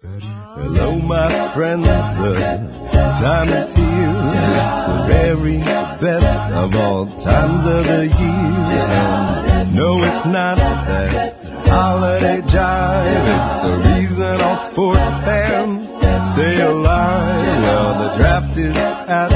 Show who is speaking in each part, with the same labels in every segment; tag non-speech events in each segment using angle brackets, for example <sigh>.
Speaker 1: Hello, my friends, the time is here. It's the very best of all times of the year. And no, it's not that holiday jive. It's the reason all sports fans stay alive. Well, the draft is at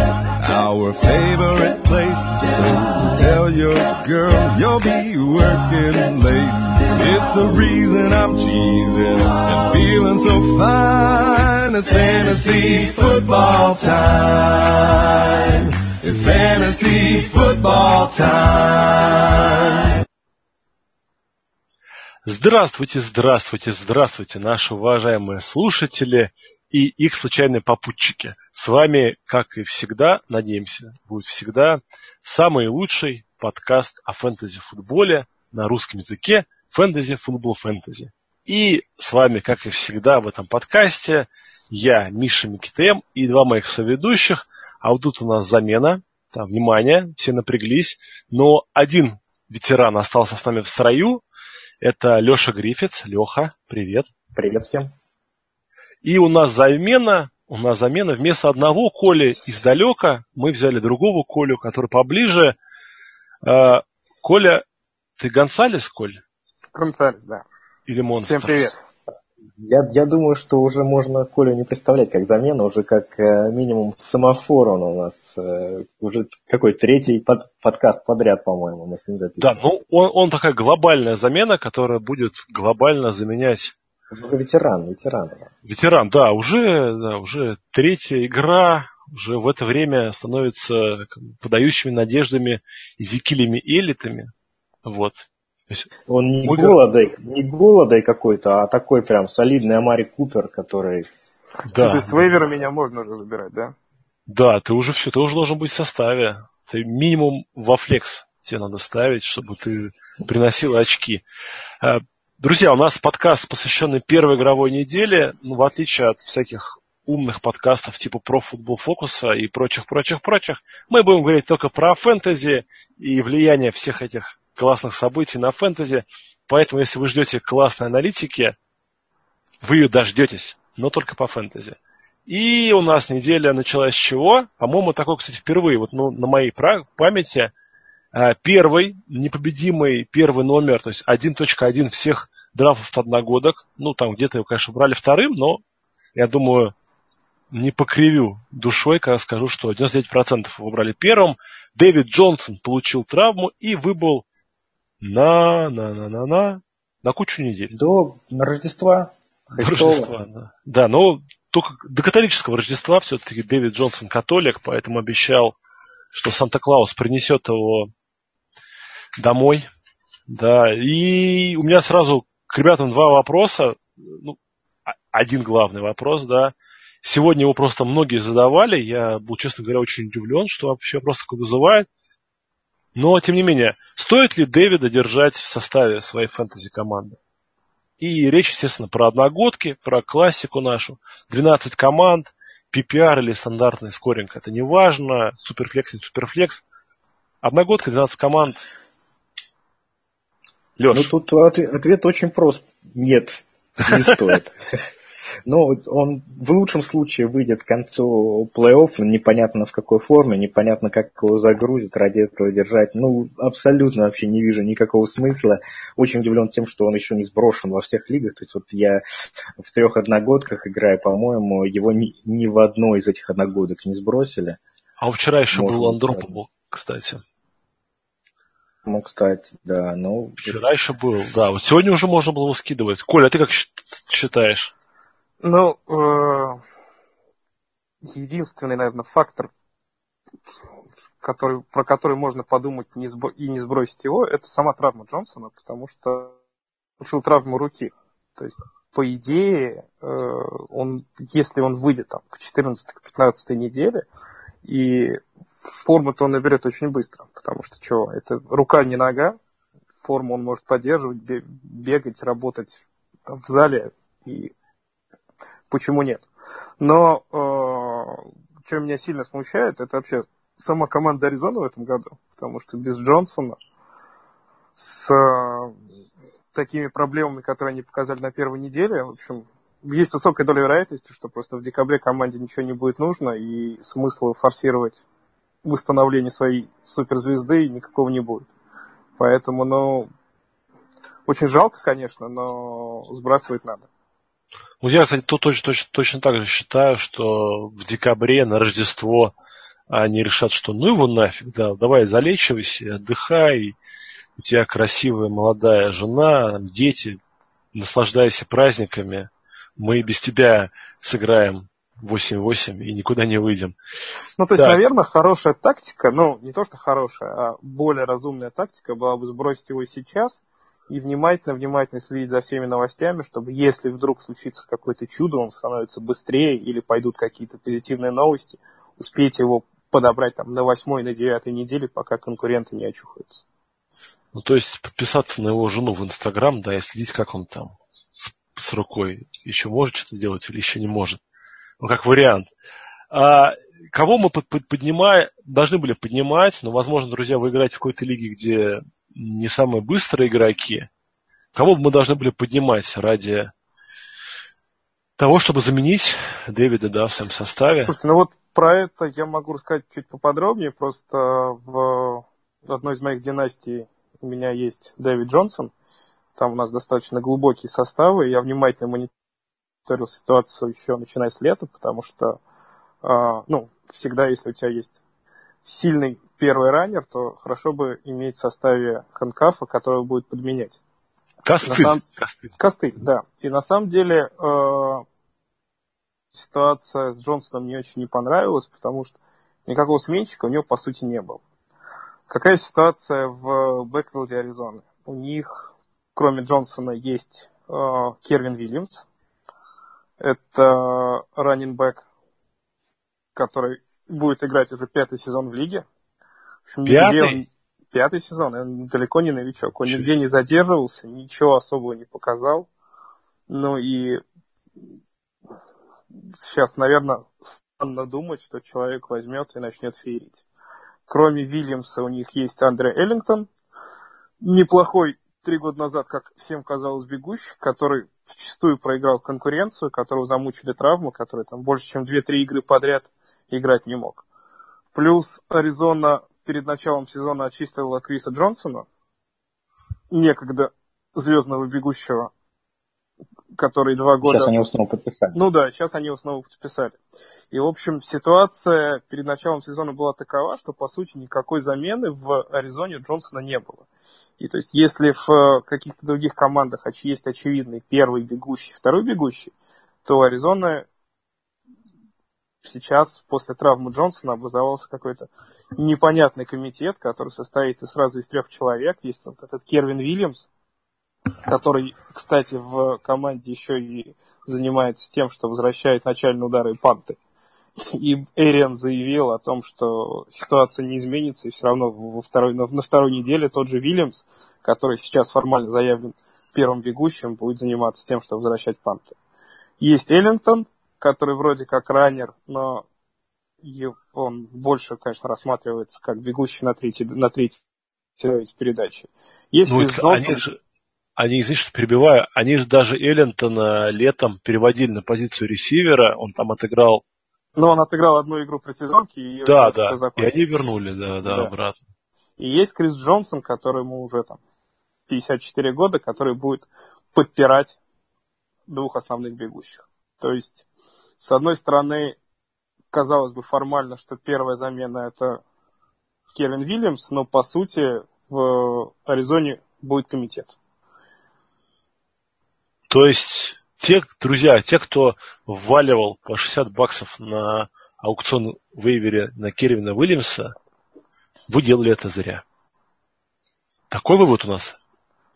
Speaker 1: our favorite place. So tell your girl you'll be working late. It's the reason I'm cheesing and feeling so fine. It's fantasy football time. It's fantasy football time.
Speaker 2: Здравствуйте, здравствуйте, здравствуйте, наши уважаемые слушатели и их случайные попутчики. С вами, как и всегда, надеемся, будет всегда самый лучший подкаст о фэнтези-футболе на русском языке «Фэнтези, футбол, фэнтези». И с вами, как и всегда в этом подкасте, я, Миша Микитем и два моих соведущих. А вот тут у нас замена. Там, внимание, все напряглись. Но один ветеран остался с нами в строю. Это Леша Грифиц. Леха, привет.
Speaker 3: Привет всем.
Speaker 2: И у нас замена, у нас замена. Вместо одного Коли издалека мы взяли другого Колю, который поближе. А, Коля, ты Гонсалес, Коль?
Speaker 4: Гонсалес, да.
Speaker 2: Или Монстр?
Speaker 4: Всем привет.
Speaker 3: Я, я думаю, что уже можно Колю не представлять как замену, уже как э, минимум семафор он у нас. Э, уже какой третий под, подкаст подряд, по-моему, мы с ним записываем.
Speaker 2: Да, ну он, он такая глобальная замена, которая будет глобально заменять...
Speaker 3: Уже ветеран, ветеран.
Speaker 2: Ветеран, да, уже, да, уже третья игра, уже в это время становится подающими надеждами Зикилями элитами. Вот.
Speaker 3: Он не Мой... голодой, не голодой какой-то, а такой прям солидный Амари Купер, который...
Speaker 4: Да. Ну, то есть с вейвера меня можно уже забирать, да?
Speaker 2: Да, ты уже все, ты уже должен быть в составе. Ты минимум во флекс тебе надо ставить, чтобы ты приносил очки. Э, друзья, у нас подкаст, посвященный первой игровой неделе. Ну, в отличие от всяких умных подкастов типа про футбол фокуса и прочих-прочих-прочих, мы будем говорить только про фэнтези и влияние всех этих классных событий на фэнтези. Поэтому, если вы ждете классной аналитики, вы ее дождетесь, но только по фэнтези. И у нас неделя началась с чего? По-моему, такой, кстати, впервые, вот ну, на моей памяти, э, первый, непобедимый первый номер, то есть 1.1 всех драфтов одногодок. Ну, там где-то его, конечно, брали вторым, но я думаю, не покривю душой, когда скажу, что 99% выбрали первым. Дэвид Джонсон получил травму и выбыл на, на, на, на, на, на кучу недель.
Speaker 3: До Рождества.
Speaker 2: До Рождества, да. Да, но только до католического Рождества все-таки Дэвид Джонсон католик, поэтому обещал, что Санта-Клаус принесет его домой. Да, и у меня сразу к ребятам два вопроса. Ну, один главный вопрос, да. Сегодня его просто многие задавали. Я был, честно говоря, очень удивлен, что вообще вопрос такой вызывает. Но, тем не менее, стоит ли Дэвида держать в составе своей фэнтези-команды? И речь, естественно, про одногодки, про классику нашу. 12 команд, PPR или стандартный скоринг, это не важно. Суперфлекс, не суперфлекс. Одногодка, 12 команд.
Speaker 3: Леш. Ну, тут ответ очень прост. Нет, не стоит. <laughs> Но он в лучшем случае выйдет к концу плей-офф, непонятно в какой форме, непонятно, как его загрузят, ради этого держать. Ну, абсолютно вообще не вижу никакого смысла. Очень удивлен тем, что он еще не сброшен во всех лигах. То есть вот я в трех одногодках играю, по-моему, его ни, ни в одной из этих одногодок не сбросили.
Speaker 2: А вчера еще Можно был Андропов, кстати.
Speaker 3: Ну, кстати, да. Ну,
Speaker 2: Вчера еще был, да. Вот сегодня уже можно было скидывать. Коля, а ты как считаешь?
Speaker 4: Ну, э, единственный, наверное, фактор, который, про который можно подумать не сбо- и не сбросить его, это сама травма Джонсона, потому что получил травму руки. То есть, по идее, э, он, если он выйдет там, к 14-15 неделе, и форму-то он наберет очень быстро, потому что что, это рука не нога, форму он может поддерживать, бегать, работать в зале, и почему нет. Но э, что меня сильно смущает, это вообще сама команда Аризоны в этом году, потому что без Джонсона с э, такими проблемами, которые они показали на первой неделе, в общем, есть высокая доля вероятности, что просто в декабре команде ничего не будет нужно, и смысла форсировать восстановление своей суперзвезды никакого не будет. Поэтому, ну, очень жалко, конечно, но сбрасывать надо.
Speaker 2: Ну, я, кстати, тут точно, точно, точно так же считаю, что в декабре на Рождество они решат, что ну его нафиг, да, давай залечивайся, отдыхай, у тебя красивая молодая жена, дети, наслаждайся праздниками, мы без тебя сыграем 8-8 и никуда не выйдем.
Speaker 4: Ну, то есть, да. наверное, хорошая тактика, ну, не то, что хорошая, а более разумная тактика была бы сбросить его сейчас и внимательно-внимательно следить за всеми новостями, чтобы если вдруг случится какое-то чудо, он становится быстрее или пойдут какие-то позитивные новости, успеть его подобрать там на восьмой, на девятой неделе, пока конкуренты не очухаются.
Speaker 2: Ну, то есть подписаться на его жену в Инстаграм, да, и следить, как он там с, с рукой еще может что-то делать или еще не может. Ну, как вариант. А кого мы под, под, поднимаем, должны были поднимать, но, возможно, друзья, вы играете в какой-то лиге, где не самые быстрые игроки. Кого бы мы должны были поднимать ради того, чтобы заменить Дэвида да, в своем составе?
Speaker 4: Слушайте, ну вот про это я могу рассказать чуть поподробнее. Просто в одной из моих династий у меня есть Дэвид Джонсон. Там у нас достаточно глубокие составы. Я внимательно мониторил ситуацию еще начиная с лета, потому что, э, ну, всегда, если у тебя есть сильный первый раннер, то хорошо бы иметь в составе Ханкафа, который будет подменять.
Speaker 2: Костыль. Сам...
Speaker 4: Костыль. Костыль, да. И на самом деле э, ситуация с Джонсоном мне очень не понравилась, потому что никакого сменщика у него по сути не было. Какая ситуация в Бэквилде, Аризоны? У них, кроме Джонсона, есть э, Кервин Вильямс. Это раннинбэк, который будет играть уже пятый сезон в лиге.
Speaker 2: Пятый?
Speaker 4: Он, пятый сезон, он далеко не новичок. Он Чуть. нигде не задерживался, ничего особого не показал. Ну и сейчас, наверное, странно думать, что человек возьмет и начнет феерить. Кроме Вильямса у них есть Андре Эллингтон, неплохой три года назад, как всем казалось, бегущий, который вчастую проиграл конкуренцию, которого замучили травмы, который там больше, чем 2-3 игры подряд играть не мог. Плюс Аризона перед началом сезона очистила Криса Джонсона, некогда звездного бегущего, который два года...
Speaker 3: Сейчас они его снова подписали.
Speaker 4: Ну да, сейчас они его снова подписали. И, в общем, ситуация перед началом сезона была такова, что, по сути, никакой замены в Аризоне Джонсона не было. И то есть, если в э, каких-то других командах есть очевидный первый бегущий, второй бегущий, то Аризона сейчас после травмы Джонсона образовался какой-то непонятный комитет, который состоит сразу из трех человек. Есть вот этот Кервин Вильямс, который, кстати, в команде еще и занимается тем, что возвращает начальные удары и панты. И Эриан заявил о том, что ситуация не изменится, и все равно во второй, на, второй неделе тот же Вильямс, который сейчас формально заявлен первым бегущим, будет заниматься тем, что возвращать панты. Есть Эллингтон, который вроде как раннер, но он больше, конечно, рассматривается как бегущий на третьей, на третьей передачи.
Speaker 2: Есть ну, Джонсон... они же, они, извините, что перебиваю, они же даже Эллентона летом переводили на позицию ресивера, он там отыграл...
Speaker 4: Ну, он отыграл одну игру предсезонки, и
Speaker 2: да, да, и они вернули, да, да, да, обратно.
Speaker 4: И есть Крис Джонсон, которому уже там 54 года, который будет подпирать двух основных бегущих. То есть, с одной стороны, казалось бы формально, что первая замена это Кевин Вильямс, но по сути в Аризоне будет комитет.
Speaker 2: То есть, те, друзья, те, кто вваливал по 60 баксов на аукцион вейвере на Кервина Уильямса, вы делали это зря. Такой вывод у нас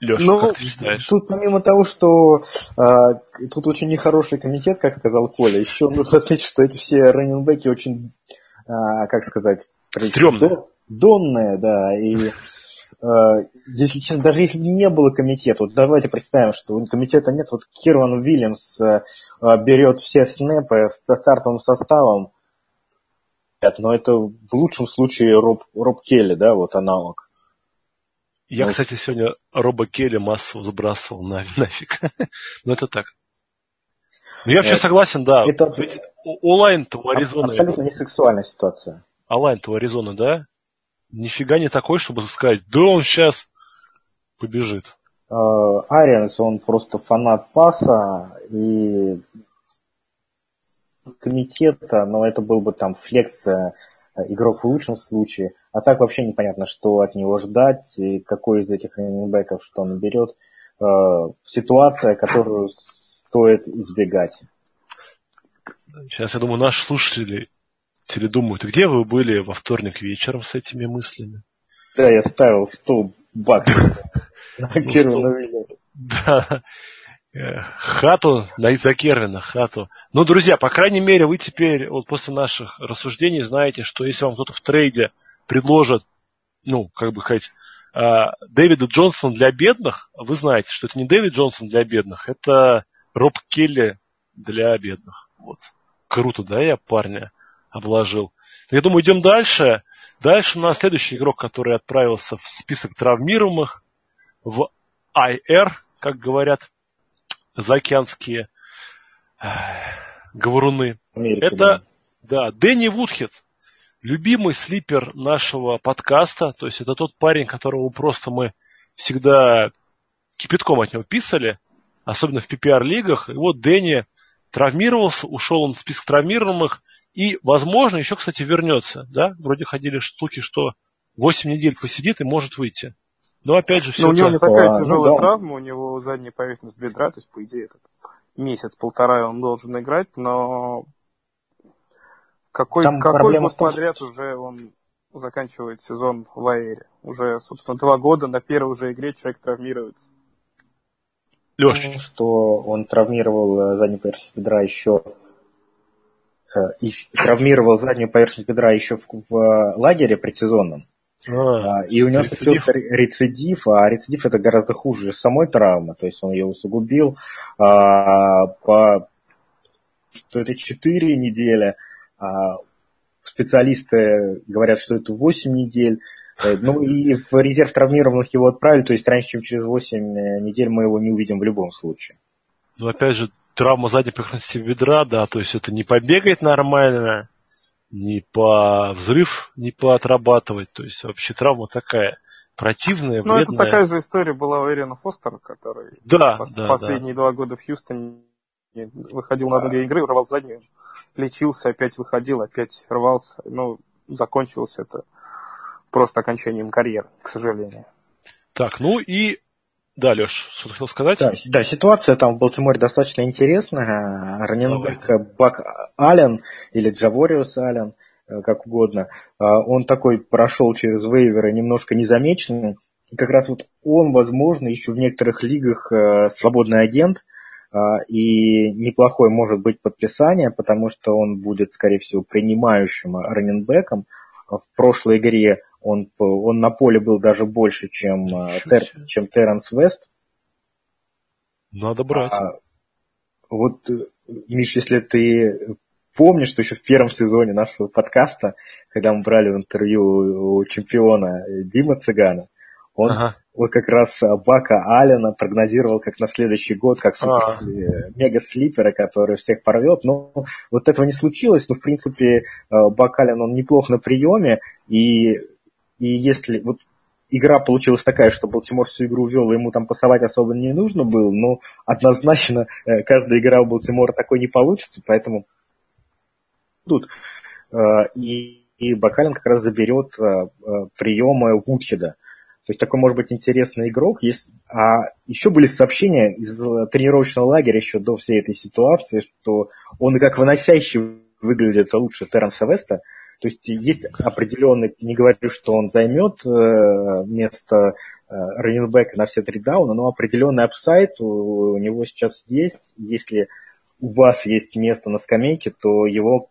Speaker 2: Леша, ну, как ты считаешь?
Speaker 3: Тут помимо того, что а, тут очень нехороший комитет, как сказал Коля, еще нужно отметить, что эти все раненбеки очень, а, как сказать,
Speaker 2: Стремные.
Speaker 3: Донные, да, и Э, если честно, даже если бы не было комитета, вот давайте представим, что комитета нет, вот Кирван Уильямс э, э, берет все снэпы со стартовым составом, но это в лучшем случае Роб, Роб Келли, да, вот аналог.
Speaker 2: Я, ну, кстати, сегодня Роба Келли массово сбрасывал на, <laughs> нафиг. но это так. Ну, я вообще согласен, да.
Speaker 3: Это
Speaker 2: Ведь онлайн-то у Аризоны...
Speaker 3: абсолютно не сексуальная ситуация.
Speaker 2: Онлайн-то у Аризоны, да? Нифига не такой, чтобы сказать, да он сейчас побежит.
Speaker 3: Э, Арианс, он просто фанат паса и комитета, но это был бы там флекс игрок в лучшем случае. А так вообще непонятно, что от него ждать, и какой из этих раненбеков что он берет. Э, ситуация, которую стоит избегать.
Speaker 2: Сейчас, я думаю, наши слушатели думают, где вы были во вторник вечером с этими мыслями?
Speaker 3: Да, я ставил 100 баксов <laughs> на первую
Speaker 2: Да. Э, хату за Кервина, хату. Ну, друзья, по крайней мере, вы теперь, вот после наших рассуждений, знаете, что если вам кто-то в трейде предложит, ну, как бы сказать, а, Дэвида Джонсона для бедных, вы знаете, что это не Дэвид Джонсон для бедных, это Роб Келли для бедных. Вот. Круто, да, я парня обложил. Я думаю, идем дальше. Дальше у нас следующий игрок, который отправился в список травмируемых, в IR, как говорят заокеанские э, говоруны.
Speaker 3: Америка,
Speaker 2: Это, да, Дэнни Вудхед, любимый слипер нашего подкаста. То есть это тот парень, которого просто мы всегда кипятком от него писали, особенно в PPR-лигах. И вот Дэнни травмировался, ушел он в список травмируемых, и, возможно, еще, кстати, вернется. Да? Вроде ходили штуки, что 8 недель посидит и может выйти. Но опять же, все.
Speaker 4: Но у него не такая
Speaker 3: А, ну
Speaker 4: тяжелая
Speaker 3: да.
Speaker 4: травма, у него задняя поверхность бедра, то есть, по идее, этот месяц-полтора он должен играть, но какой,
Speaker 3: Там
Speaker 4: какой год
Speaker 3: том, что-
Speaker 4: подряд уже он заканчивает сезон в Аэре? Уже, собственно, два года на первой же игре человек травмируется.
Speaker 2: Леш,
Speaker 3: что он травмировал э, заднюю поверхность бедра еще э, и травмировал заднюю поверхность бедра еще в, в, э, лагере предсезонном.
Speaker 2: А,
Speaker 3: А, И у него
Speaker 2: Рецидив?
Speaker 3: случился рецидив, а рецидив это гораздо хуже самой травмы, то есть он ее усугубил а, по что это 4 недели, а специалисты говорят, что это 8 недель. Э, Ну и в резерв травмированных его отправили, то есть раньше, чем через 8 недель мы его не увидим в любом случае.
Speaker 2: ну опять же, травма задней поверхности бедра, да, то есть это не побегать нормально, не по взрыв, не поотрабатывать. То есть вообще травма такая противная,
Speaker 4: Ну, это такая же история была у Эрина Фостера, который
Speaker 2: Да,
Speaker 4: пос-
Speaker 2: да,
Speaker 4: последние два года в Хьюстоне выходил на одну-две игры, рвал заднюю, лечился, опять выходил, опять рвался. Ну, закончилось это просто окончанием карьеры, к сожалению.
Speaker 2: Так, ну и... Да, Леш, что ты хотел сказать?
Speaker 3: Да, да, ситуация там в Балтиморе достаточно интересная. Раненбек э, Бак Аллен или Джавориус Аллен, э, как угодно, э, он такой прошел через вейверы немножко незамеченный. И как раз вот он, возможно, еще в некоторых лигах свободный агент, и неплохое может быть подписание, потому что он будет, скорее всего, принимающим раненбеком. В прошлой игре он, он на поле был даже больше, чем, э, Тер- чем Терренс Вест.
Speaker 2: Надо брать.
Speaker 3: А, вот, э, Миш, если ты помнишь, что еще в первом сезоне нашего подкаста, когда мы брали интервью у чемпиона э, Дима Цыгана, он
Speaker 2: Ага.
Speaker 3: вот как раз Бака Аллена прогнозировал как на следующий год, как супер
Speaker 2: А.
Speaker 3: сли- мега-слипера, который всех порвет. Но вот этого не случилось. Но, в принципе, Бак Аллен, он неплох на приеме. И, и если... Вот игра получилась такая, что Балтимор всю игру вел, ему там пасовать особо не нужно было, но однозначно э, каждая игра у Балтимора такой не получится, поэтому тут. Э, И, и Бак Аллен как раз заберет э, приемы Вудхеда. То есть такой может быть интересный игрок. Есть... А еще были сообщения из тренировочного лагеря еще до всей этой ситуации, что он как выносящий выглядит лучше Терренса Веста. То есть есть определенный, не говорю, что он займет э, место э, running back а на все три дауна, но определенный upside у, у него сейчас есть. Если у вас есть место на скамейке, то его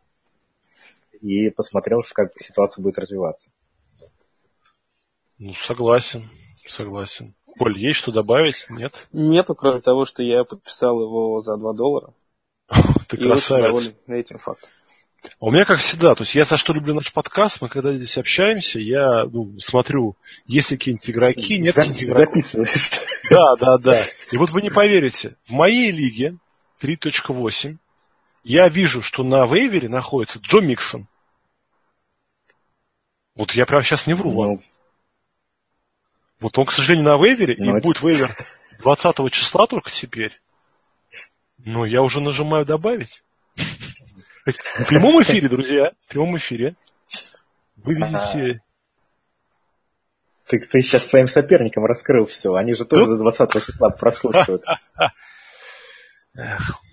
Speaker 3: и посмотрел, как ситуация будет развиваться.
Speaker 2: Ну, согласен, согласен. Поль, есть что добавить? Нет?
Speaker 4: Нету, кроме того, что я подписал его за 2 доллара. <laughs>
Speaker 2: Ты
Speaker 4: и очень
Speaker 2: красавец.
Speaker 4: доволен этим фактом.
Speaker 2: А У меня, как всегда, то есть я за что люблю наш подкаст, мы когда здесь общаемся, я ну, смотрю, есть ли какие-нибудь игроки, нет
Speaker 3: За-
Speaker 2: каких игроков.
Speaker 3: записываешь.
Speaker 2: Да, да, да. И вот вы не поверите, в моей лиге 3.8 я вижу, что на вейвере находится Джо Миксон. Вот я прямо сейчас не вру вам.
Speaker 3: Ну,
Speaker 2: Вот он, к сожалению, на вейвере,
Speaker 3: Ну,
Speaker 2: и
Speaker 3: это-
Speaker 2: будет вейвер 20 числа только теперь. Но я уже нажимаю добавить. В прямом эфире, друзья, в прямом эфире. Вы видите...
Speaker 3: ты, ты сейчас своим соперникам раскрыл все. Они же тоже до 20 числа прослушивают.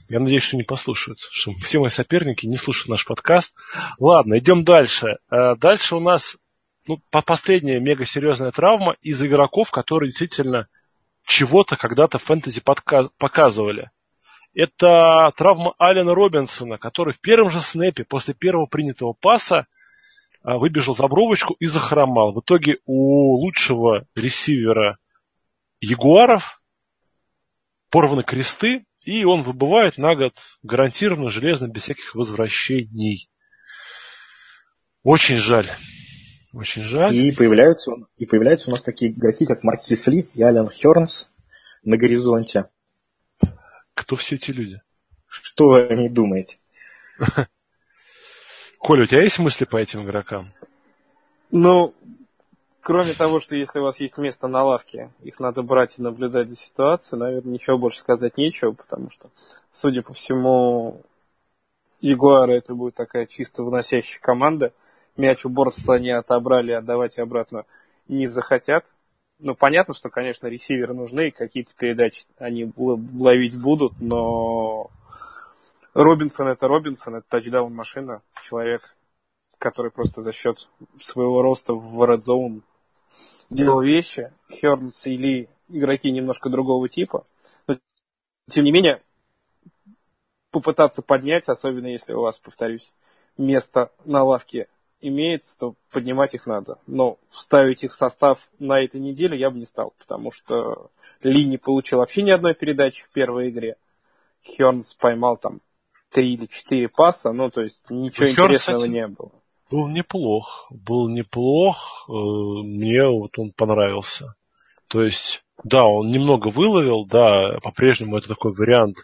Speaker 2: Я надеюсь, что не послушают, что все мои соперники не слушают наш подкаст. Ладно, идем дальше. Э, Дальше у нас ну, по- последняя мега серьезная травма из игроков, которые действительно чего-то когда-то в фэнтези показывали. Это травма Алена Робинсона, который в первом же снэпе после первого принятого паса а, выбежал за бровочку и захромал. В итоге у лучшего ресивера Ягуаров порваны кресты, и он выбывает на год гарантированно железно, без всяких возвращений. Очень жаль. Очень жаль.
Speaker 3: И появляются, и появляются у нас такие игроки, как Маркис Ли и Ален Хернс на горизонте.
Speaker 2: Кто все эти люди?
Speaker 3: Что вы о них думаете? <laughs>
Speaker 2: Коля, у тебя есть мысли по этим игрокам?
Speaker 4: Ну, кроме того, что если у вас есть место на лавке, их надо брать и наблюдать за ситуацией, наверное, ничего больше сказать нечего, потому что, судя по всему, Ягуары это будет такая чисто выносящая команда. Мяч у Бортса они отобрали, отдавать обратно не захотят. Ну, понятно, что, конечно, ресиверы нужны, какие-то передачи они ловить будут, но Робинсон это Робинсон, это тачдаун машина, человек, который просто за счет своего роста в Red Zone делал вещи. Хернс и Ли игроки немножко другого типа. Но, тем не менее, попытаться поднять, особенно если у вас, повторюсь, место на лавке имеется, то поднимать их надо. Но вставить их в состав на этой неделе я бы не стал, потому что Ли не получил вообще ни одной передачи в первой игре. Хернс поймал там три или четыре паса, ну, то есть ничего
Speaker 2: Хёрнс,
Speaker 4: интересного
Speaker 2: кстати,
Speaker 4: не было.
Speaker 2: Был неплох. Был неплох. Э, Мне вот он понравился. То есть, да, он немного выловил, да, по-прежнему это такой вариант,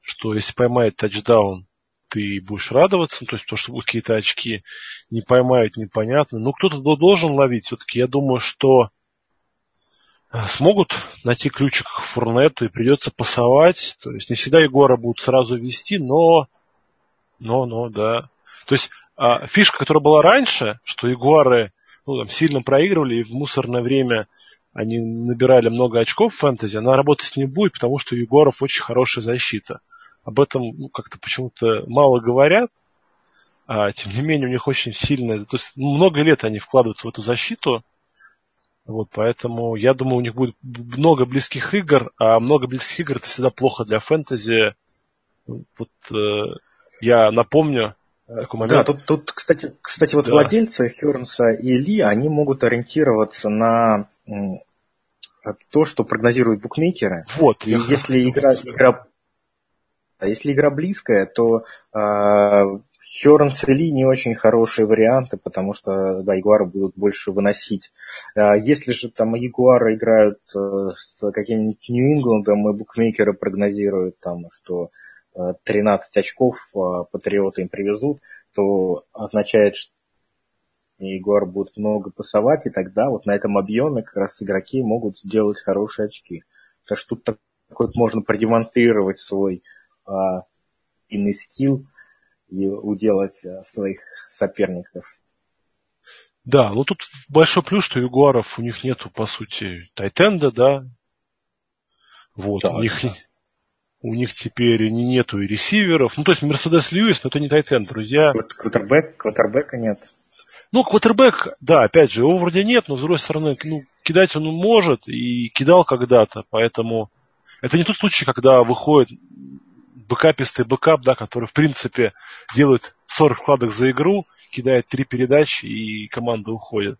Speaker 2: что если поймает тачдаун, ты будешь радоваться, то есть то, что какие-то очки, не поймают, непонятно. Но кто-то до- должен ловить. Все-таки я думаю, что э, смогут найти ключик к Фурнету и придется пасовать. То есть не всегда Егора будут сразу вести, но, но, но, да. То есть а, фишка, которая была раньше, что Ягуары ну, там, сильно проигрывали и в мусорное время они набирали много очков в фэнтези, она работать не будет, потому что у Егоров очень хорошая защита. Об этом ну, как-то почему-то мало говорят, а тем не менее у них очень сильная... То есть ну, много лет они вкладываются в эту защиту, вот, поэтому я думаю, у них будет много близких игр, а много близких игр это всегда плохо для фэнтези. Вот э, я напомню такой
Speaker 3: Да,
Speaker 2: момент.
Speaker 3: тут, тут кстати, кстати, вот
Speaker 2: Да.
Speaker 3: владельцы Хернса и Ли, они могут ориентироваться на то, что прогнозируют букмекеры.
Speaker 2: Вот,
Speaker 3: И
Speaker 2: я
Speaker 3: если игра, игра, а если игра близкая, то Хернс и Ли не очень хорошие варианты, потому что да, Ягуары будут больше выносить. А Если же там Ягуары играют э, с каким-нибудь Нью-Ингландом, и букмекеры прогнозируют там, что э, 13 очков э, Патриоты им привезут, то означает, что Ягуар будут много пасовать, и тогда вот на этом объеме как раз игроки могут сделать хорошие очки. Так что тут так- можно продемонстрировать свой а, иный скилл и уделать а, своих соперников.
Speaker 2: Да, ну тут большой плюс, что Ягуаров у них нету, по сути, тайтенда, да. Вот,
Speaker 3: Да,
Speaker 2: у них у них теперь не- нету и ресиверов. Ну, то есть Мерседес Льюис, но это не тайтенд, друзья.
Speaker 3: Квот- Квотербек, квотербека нет.
Speaker 2: Ну, квотербек, да, опять же, его вроде нет, но с другой стороны, ну, кидать он может и кидал когда-то, поэтому это не тот случай, когда выходит бэкапистый backup, да, который, в принципе, делает 40 вкладок за игру, кидает три передачи и команда уходит.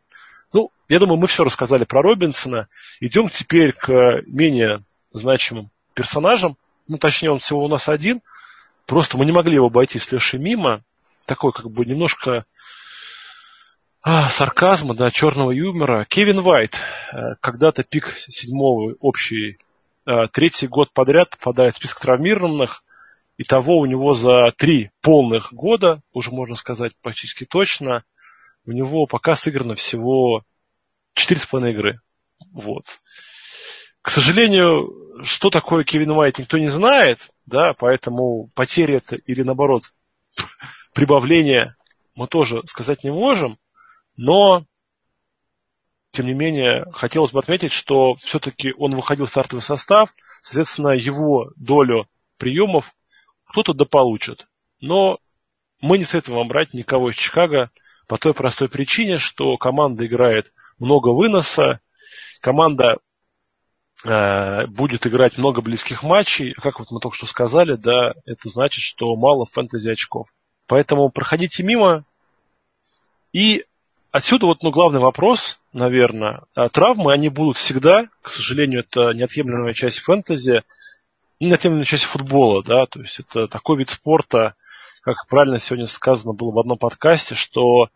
Speaker 2: Ну, я думаю, мы все рассказали про Робинсона. Идем теперь к менее значимым персонажам. Ну, точнее, он всего у нас один. Просто мы не могли его обойти с Лешей мимо. Такой, как бы, немножко а, сарказма, да, черного юмора. Кевин Вайт, э, когда-то пик седьмого общий, э, третий год подряд попадает в список травмированных. Итого у него за три полных года, уже можно сказать практически точно, у него пока сыграно всего 4,5 игры. Вот. К сожалению, что такое Кевин Уайт, никто не знает, да, поэтому потери это или наоборот <laughs> прибавление мы тоже сказать не можем, но тем не менее, хотелось бы отметить, что все-таки он выходил в стартовый состав, соответственно, его долю приемов кто-то дополучит. Но мы не советуем вам брать никого из Чикаго по той простой причине, что команда играет много выноса, команда э, будет играть много близких матчей. Как вот мы только что сказали, да, это значит, что мало фэнтези очков. Поэтому проходите мимо. И отсюда вот ну, главный вопрос, наверное. А травмы, они будут всегда. К сожалению, это неотъемлемая часть фэнтези неотъемлемая часть футбола, да, то есть это такой вид спорта, как правильно сегодня сказано было в одном подкасте, что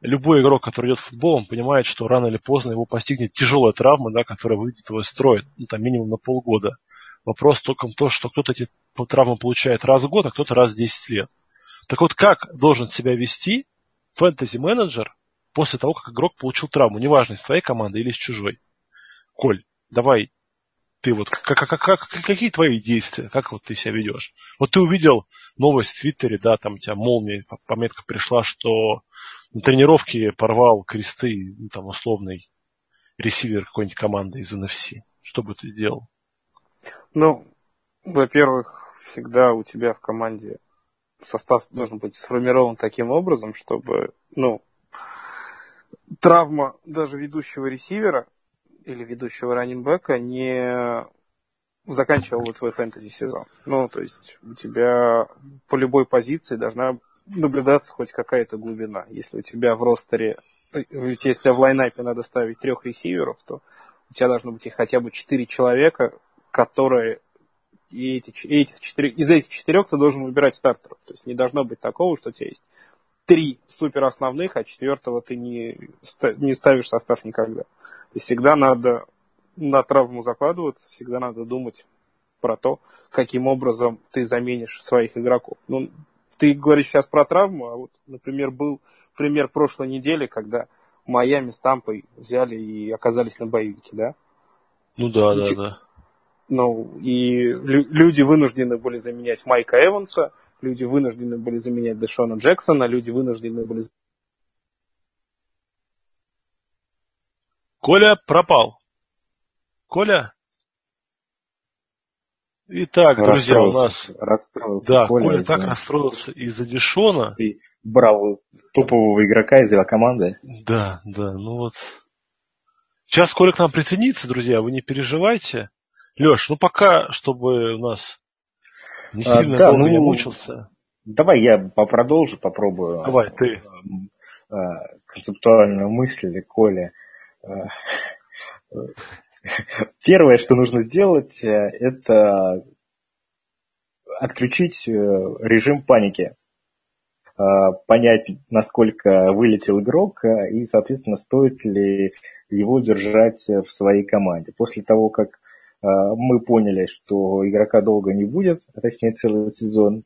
Speaker 2: любой игрок, который идет в футбол, он понимает, что рано или поздно его постигнет тяжелая травма, да, которая выведет его из строя, ну, там, минимум на полгода. Вопрос только в том, что кто-то эти травмы получает раз в год, а кто-то раз в 10 лет. Так вот, как должен себя вести фэнтези-менеджер после того, как игрок получил травму, неважно, из твоей команды или из чужой? Коль, давай ты вот, как, как, как, какие твои действия, как вот ты себя ведешь? Вот ты увидел новость в Твиттере, да, там у тебя молния, пометка пришла, что на тренировке порвал кресты, ну, там, условный ресивер какой-нибудь команды из NFC. Что бы ты сделал?
Speaker 4: Ну, во-первых, всегда у тебя в команде состав должен быть сформирован таким образом, чтобы, ну, травма даже ведущего ресивера или ведущего раннинбека не заканчивал твой фэнтези сезон. Ну, то есть у тебя по любой позиции должна наблюдаться хоть какая-то глубина. Если у тебя в ростере, э, если у тебя в лайнапе надо ставить трех ресиверов, то у тебя должно быть хотя бы четыре человека, которые и эти, и этих четырех, из этих четырех ты должен выбирать стартеров. То есть не должно быть такого, что у тебя есть три супер основных, а четвертого ты не, не ставишь состав никогда. То есть всегда надо на травму закладываться, всегда надо думать про то, каким образом ты заменишь своих игроков. Ну, ты говоришь сейчас про травму, а вот, например, был пример прошлой недели, когда Майами с Тампой взяли и оказались на боевике, да?
Speaker 2: Ну да, и, да, да.
Speaker 4: Ну, и люди вынуждены были заменять Майка Эванса, люди вынуждены были заменять Дэшона Джексона, люди вынуждены были...
Speaker 2: Коля пропал. Коля? Итак, друзья, у нас...
Speaker 3: Расстроился
Speaker 2: да, Коля, Коля так расстроился из-за Дешона.
Speaker 3: И брал топового игрока из его команды.
Speaker 2: Да, да, ну вот. Сейчас Коля к нам присоединится, друзья, вы не переживайте. Леш, ну пока, чтобы у нас не а, сильно а, да, долго ну, не мучился.
Speaker 3: Давай я продолжу, попробую.
Speaker 2: Давай, ты.
Speaker 3: А, концептуальную мысль, Коля. А, <laughs> первое, что нужно сделать, э, это отключить э, режим паники. Понять, насколько вылетел игрок э, и, соответственно, стоит ли его держать в своей команде. После того, как мы поняли, что игрока долго не будет, а точнее целый сезон.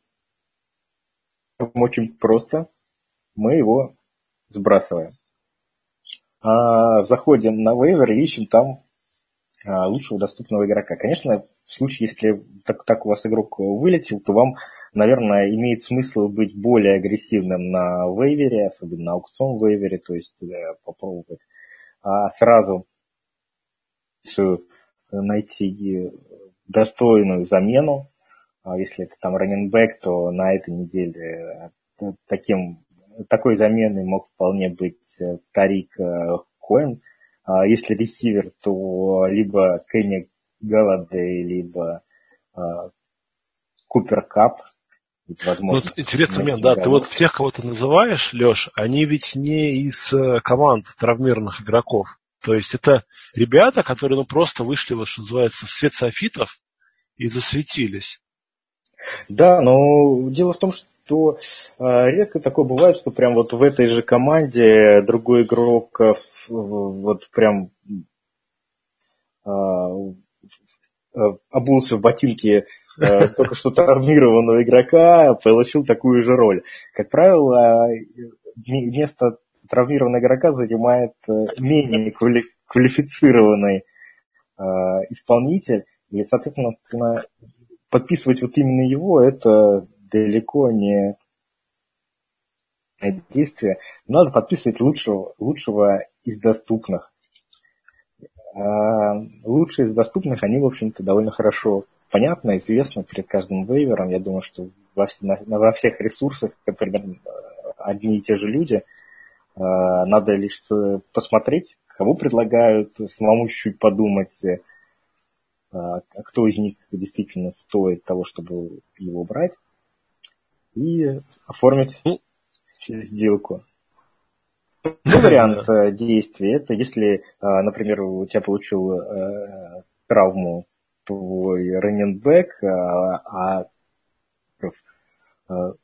Speaker 3: Очень просто. Мы его сбрасываем. А заходим на вейвер и ищем там а, лучшего доступного игрока. Конечно, в случае, если так, так у вас игрок вылетел, то вам, наверное, имеет смысл быть более агрессивным на вейвере, особенно на аукцион вейвере, то есть э, попробовать а сразу найти достойную замену. А если это там раненбэк, то на этой неделе э, таким, такой заменой мог вполне быть э, Тарик э, Коэн. А если ресивер, то либо Кенни Галадей, либо Купер Кап.
Speaker 2: Возможно, ну, интересный момент, да, ты вот всех, кого ты называешь, Леш, они ведь не из команд травмированных игроков. То есть это ребята, которые ну, просто вышли, вот, что называется, в свет софитов и засветились.
Speaker 3: Да, но дело в том, что э, редко такое бывает, что прям вот в этой же команде другой игрок э, вот прям э, обулся в ботинки э, только что травмированного игрока получил такую же роль. Как правило, место травмированного игрока занимает э, менее квалифицированный э, исполнитель, и, соответственно, подписывать вот именно его, это далеко не действие. Надо подписывать лучшего, лучшего из доступных. А лучшие из доступных, они, в общем-то, довольно хорошо понятно, известно перед каждым вейвером. Я думаю, что во, на, во всех ресурсах примерно одни и те же люди. А, надо лишь посмотреть, кого предлагают, самому чуть-чуть подумать, а, кто из них действительно стоит того, чтобы его брать, и оформить ну, сделку. <laughs> Ну, вариант э, действия, это если, а, например, у тебя получил э, травму твой раненбэк, а, а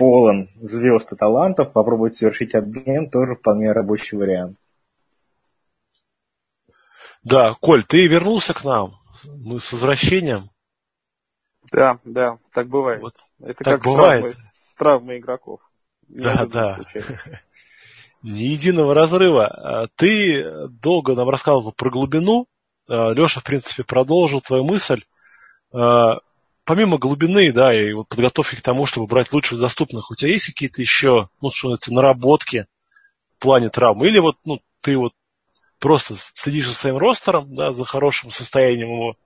Speaker 3: полон звезд и талантов, попробовать совершить обмен тоже вполне рабочий вариант.
Speaker 2: Да, Коль, ты вернулся к нам. Мы с возвращением.
Speaker 4: Да, да, так бывает. Вот, Это
Speaker 2: так
Speaker 4: как
Speaker 2: бывает.
Speaker 4: С, травмой, с травмой игроков.
Speaker 2: Да, да. <laughs> Ни единого разрыва. А ты долго нам рассказывал про глубину. А, Леша, в принципе, продолжил твою мысль. Помимо глубины, да, и вот подготовки к тому, чтобы брать лучших доступных, у тебя есть какие-то еще, ну, что это, наработки в плане травмы? Или вот, ну, ты вот просто следишь за своим ростером, да, за хорошим состоянием его,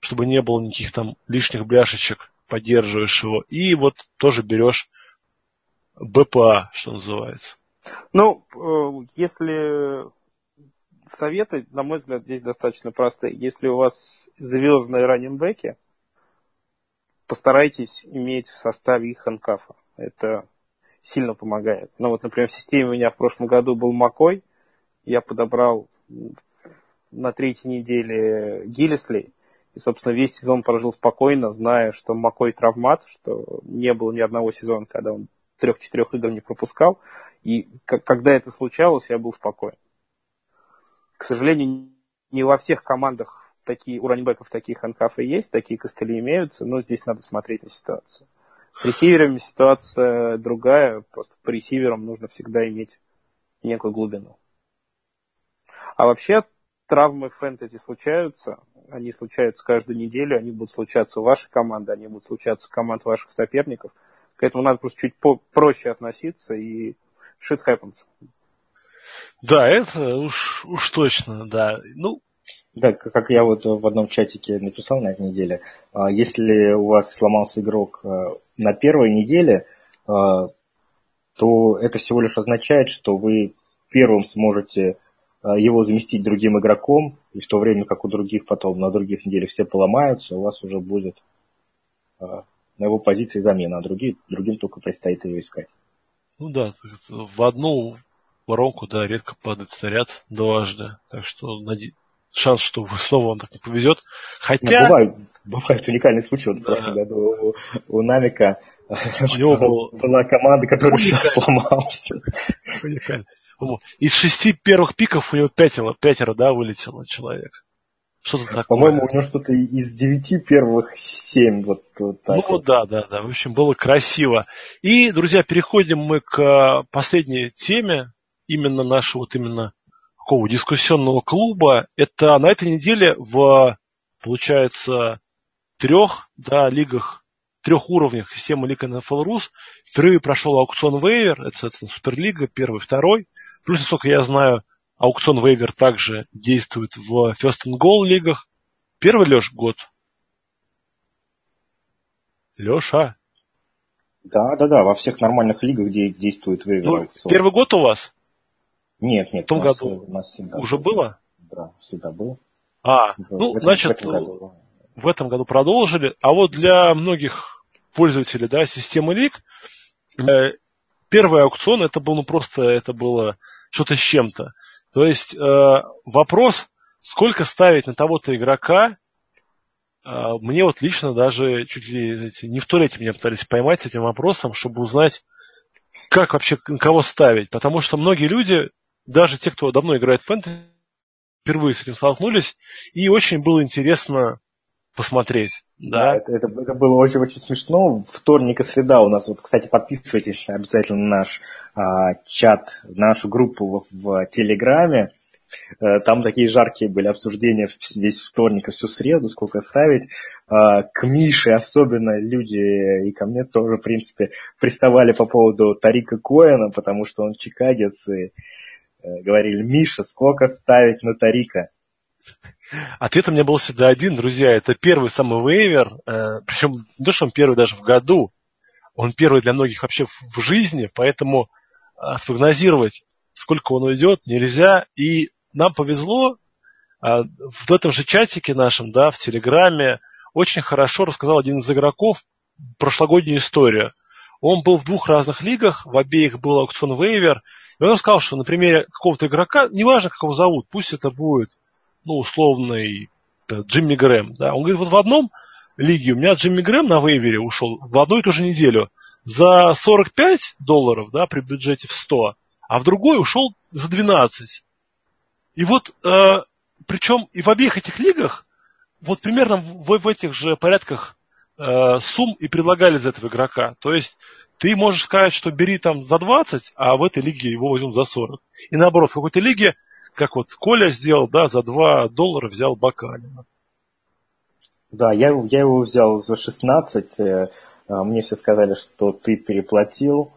Speaker 2: чтобы не было никаких там лишних бляшечек, поддерживаешь его, и вот тоже берешь БПА, что называется.
Speaker 4: Ну, э, если советы, на мой взгляд, здесь достаточно простые. Если у вас звездные раненбеки, постарайтесь иметь в составе их ханкафа. Это сильно помогает. Ну вот, например, в системе у меня в прошлом году был Макой. Я подобрал на третьей неделе Гиллисли. И, собственно, весь сезон прожил спокойно, зная, что Макой травмат, что не было ни одного сезона, когда он трех-четырех игр не пропускал. И когда это случалось, я был спокоен. К сожалению, не во всех командах такие, у раннибеков такие ханкафы есть, такие костыли имеются, но здесь надо смотреть на ситуацию. С ресиверами ситуация другая, просто по ресиверам нужно всегда иметь некую глубину. А вообще травмы фэнтези случаются, они случаются каждую неделю, они будут случаться у вашей команды, они будут случаться у команд ваших соперников – к этому надо просто чуть проще относиться, и shit happens.
Speaker 2: Да, это уж, уж точно, да. Ну,
Speaker 3: да, как я вот в одном чатике написал на этой неделе, а, если у вас сломался игрок а, на первой неделе, а, то это всего лишь означает, что вы первым сможете его заместить другим игроком, и в то время как у других потом на других неделях все поломаются, у вас уже будет на его позиции замена, а другие, другим только предстоит ее искать.
Speaker 2: Ну да, в одну воронку, да, редко падает снаряд дважды. Так что наде... шанс, что <laughs> снова он так не повезет. Хотя...
Speaker 3: Ну, бывают, бывают уникальные случаи. Вот да. в прошлом году у, у Намика <laughs> у него был... была команда, которая все сломалась.
Speaker 2: Уникально. Из шести первых пиков у него пятеро, пятеро да, вылетело человек.
Speaker 3: Что-то такое. По-моему, у него что-то из девяти первых семь. Вот, вот так
Speaker 2: ну вот. да, да, да. В общем, было красиво. И, друзья, переходим мы к э, последней теме именно нашего вот именно такого дискуссионного клуба. Это на этой неделе в, получается, трех да, лигах, трех уровнях системы лиг NFL Rus впервые прошел аукцион Вейвер, это, соответственно, Суперлига, первый, второй. Плюс, насколько я знаю, Аукцион Вейвер также действует в First and Goal лигах. Первый, Леш, год. Леша.
Speaker 3: Да, да, да, во всех нормальных лигах, где действует Вейвер ну,
Speaker 2: аукцион. Первый год у вас?
Speaker 3: Нет, нет.
Speaker 2: В том году у нас всегда уже был. было?
Speaker 3: Да, всегда был.
Speaker 2: А, в, ну, в этом, значит, в этом, году. в этом году продолжили. А вот для многих пользователей да, системы лиг э, первый аукцион это был ну просто это было что-то с чем-то. То есть э, вопрос, сколько ставить на того-то игрока, э, мне вот лично даже чуть ли знаете, не в туалете меня пытались поймать с этим вопросом, чтобы узнать, как вообще на кого ставить. Потому что многие люди, даже те, кто давно играет в фэнтези, впервые с этим столкнулись, и очень было интересно посмотреть.
Speaker 3: Да, да это, это, это было очень-очень смешно. Вторник и среда у нас, вот, кстати, подписывайтесь обязательно на наш а, чат, на нашу группу в, в Телеграме. Э, там такие жаркие были обсуждения весь вторник и всю среду, сколько ставить. А, к Мише особенно люди, и ко мне тоже, в принципе, приставали по поводу Тарика Коэна, потому что он чикагец, и говорили, Миша, сколько ставить на Тарика?
Speaker 2: Ответ у меня был всегда один, друзья. Это первый самый вейвер, э, причем не то, что он первый даже в году, он первый для многих вообще в жизни, поэтому спрогнозировать, сколько он уйдет, нельзя. И нам повезло, в этом же чатике нашем, да, в Телеграме, очень хорошо рассказал один из игроков прошлогоднюю историю. Он был в двух разных лигах, в обеих был аукцион вейвер, и он рассказал, что на примере какого-то игрока, неважно, как его зовут, пусть это будет, ну, условный Джимми Грэм, да, он говорит, вот в одном лиге у меня Джимми Грэм на вейвере ушел в одну и ту же неделю за 45 долларов, да, при бюджете в 100, а в другой ушел за 12. И вот, э, причем и в обеих этих лигах, вот примерно в, в этих же порядках э, сумм и предлагали за этого игрока. То есть ты можешь сказать, что бери там за 20, а в этой лиге его возьмут за 40. И наоборот, в какой-то лиге, как вот Коля сделал, да, за 2 доллара взял Бакалина.
Speaker 3: Да, я, я его взял за 16. Э, мне все сказали, что ты переплатил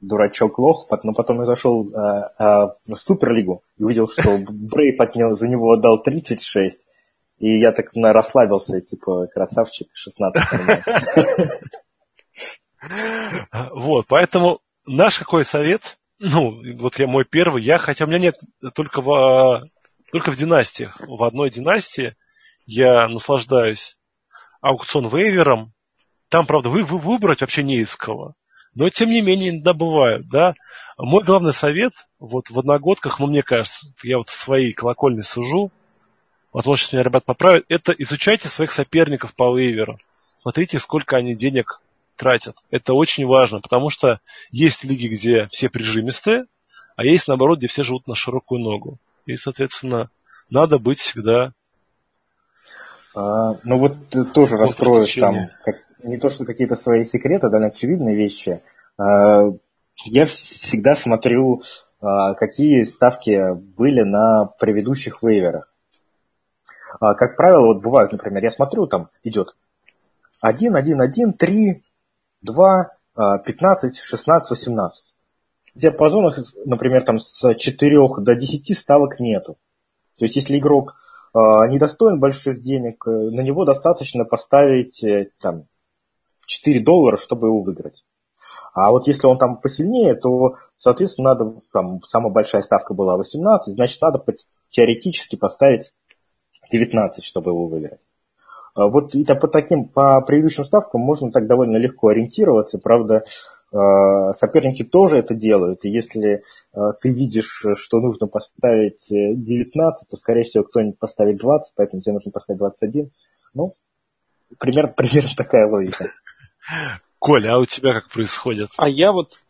Speaker 3: дурачок лох, но потом я зашел а, а, в Суперлигу и увидел, что <laughs> Брейв от него, за него отдал 36. И я так на, расслабился, типа, красавчик, 16 <laughs>
Speaker 2: Вот, поэтому наш какой совет, ну, вот я мой первый, я, хотя у меня нет только в, только в династиях, в одной династии я наслаждаюсь аукцион вейвером, там, правда, вы, вы выбрать вообще не из кого. Но, тем не менее, иногда бывают, да. Мой главный совет, вот в одногодках, ну, мне кажется, я вот своей колокольни сужу, возможно, сейчас меня ребят поправят, это изучайте своих соперников по вейверу. Смотрите, сколько они денег тратят. Это очень важно, потому что есть лиги, где все прижимистые, а есть, наоборот, где все живут на широкую ногу. И, соответственно, надо быть всегда...
Speaker 3: А, ну вот тоже раскроешь там как, не то, что какие-то свои секреты, да, очевидные вещи. А, я всегда смотрю, а, какие ставки были на предыдущих вейверах. А, как правило, вот бывают, например, я смотрю, там идет 1, 1, 1, 3, 2, 15, 16, 18. В диапазонах, например, там с 4 до 10 ставок нету. То есть, если игрок недостоин больших денег, э, на него достаточно поставить э, там, 4 доллара, чтобы его выиграть. А вот если он там посильнее, то, соответственно, надо, там, самая большая ставка была 18, значит, надо теоретически поставить 19, чтобы его выиграть. А вот и по таким, по предыдущим ставкам можно так довольно легко ориентироваться. Правда, а, соперники тоже это делают. И если а, ты видишь, что нужно поставить 19, то, скорее всего, кто-нибудь поставит 20, поэтому тебе нужно поставить 21. Ну, примерно, <laughs> примерно такая логика.
Speaker 2: Коля, а у тебя как происходит?
Speaker 4: А я вот,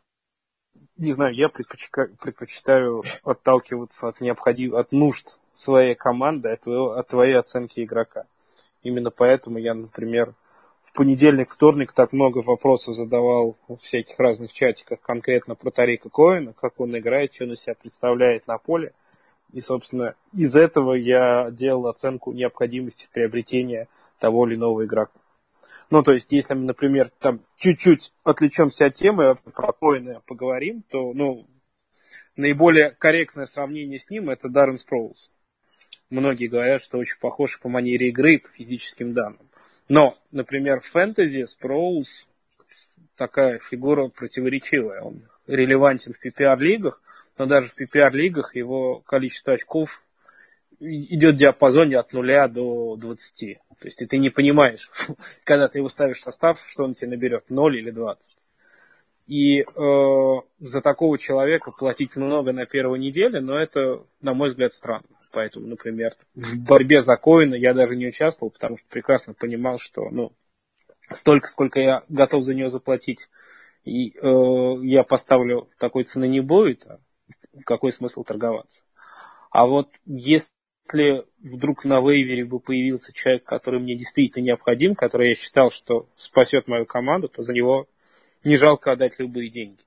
Speaker 4: не знаю, я предпочитаю, предпочитаю отталкиваться от необходим, от нужд своей команды, от, твоего, от твоей оценки игрока. Именно поэтому я, например, в понедельник, вторник так много вопросов задавал в всяких разных чатиках конкретно про Тарика Коина, как он играет, что он из себя представляет на поле. И, собственно, из этого я делал оценку необходимости приобретения того или иного игрока. Ну, то есть, если мы, например, там чуть-чуть отвлечемся от темы, про коины поговорим, то, ну, наиболее корректное сравнение с ним это Даррен Спроулс. Многие говорят, что очень похож по манере игры и по физическим данным. Но, например, в фэнтези Спроулс такая фигура противоречивая. Он релевантен в PPR-лигах, но даже в PPR-лигах его количество очков идет в диапазоне от 0 до 20. То есть ты не понимаешь, <laughs> когда ты его ставишь в состав, что он тебе наберет, 0 или 20. И э, за такого человека платить много на первой неделе, но это, на мой взгляд, странно. Поэтому, например, в борьбе за коины я даже не участвовал, потому что прекрасно понимал, что ну, столько, сколько я готов за нее заплатить, и э, я поставлю такой цены не будет, а какой смысл торговаться. А вот если вдруг на вейвере бы появился человек, который мне действительно необходим, который я считал, что спасет мою команду, то за него не жалко отдать любые деньги.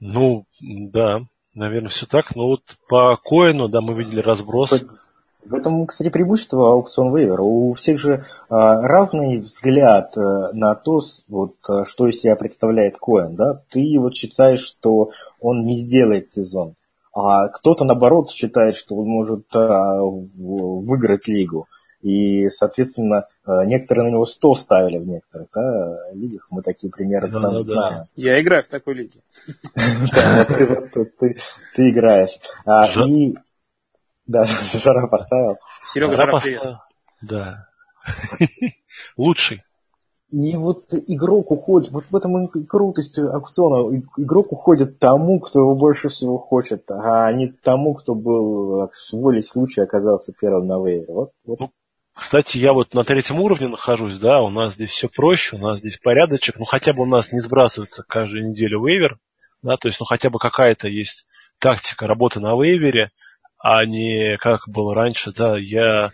Speaker 2: Ну, да, наверное, все так. Но вот по коину, да, мы видели разброс.
Speaker 3: В этом, кстати, преимущество аукцион вейвера. У всех же а, разный взгляд а, на то, вот, а, что из себя представляет коин. Да? Ты вот считаешь, что он не сделает сезон. А кто-то, наоборот, считает, что он может а, выиграть лигу. И, соответственно, а, некоторые на него 100 ставили в некоторых да, лигах. Мы такие примеры да, знаем. Да.
Speaker 4: Я играю в такой лиге. <laughs>
Speaker 3: Ты играешь. И да, <laughs> Жара поставил.
Speaker 2: Серега Жара поставил. Да. <laughs> Лучший.
Speaker 3: И вот игрок уходит, вот в этом и крутость аукциона, игрок уходит тому, кто его больше всего хочет, а не тому, кто был с волей случая оказался первым на вейвере. Вот, вот. Ну,
Speaker 2: кстати, я вот на третьем уровне нахожусь, да, у нас здесь все проще, у нас здесь порядочек, ну хотя бы у нас не сбрасывается каждую неделю вейвер, да, то есть ну хотя бы какая-то есть тактика работы на вейвере, а не как было раньше, да, я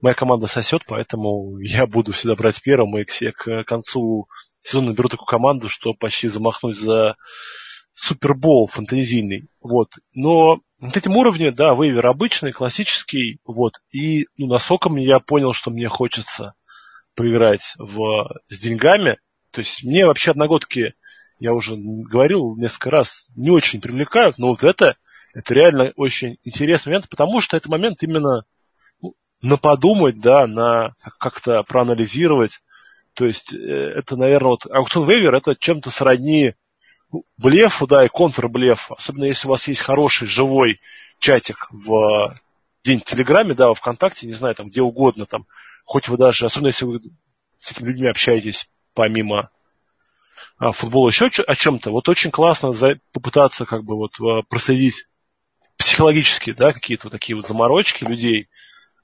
Speaker 2: моя команда сосет, поэтому <laughs> я буду всегда брать первым, и к, к концу сезона наберу такую команду, что почти замахнуть за супербол фантазийный. Вот. Но на этом уровне, да, вейвер обычный, классический, вот. И ну, на соком я понял, что мне хочется поиграть в, с деньгами. То есть мне вообще одногодки, я уже говорил несколько раз, не очень привлекают, но вот это, это реально очень интересный момент, потому что это момент именно на подумать, да, на как-то проанализировать. То есть э, это, наверное, вот аукцион вейвер это чем-то сродни ну, блефу, да, и контрблефу. Особенно если у вас есть хороший живой чатик в день в Телеграме, да, в ВКонтакте, не знаю, там где угодно, там, хоть вы даже, особенно если вы с этими людьми общаетесь помимо а, футбола еще о чем-то, вот очень классно за, попытаться как бы вот а, проследить психологически, да, какие-то вот такие вот заморочки людей,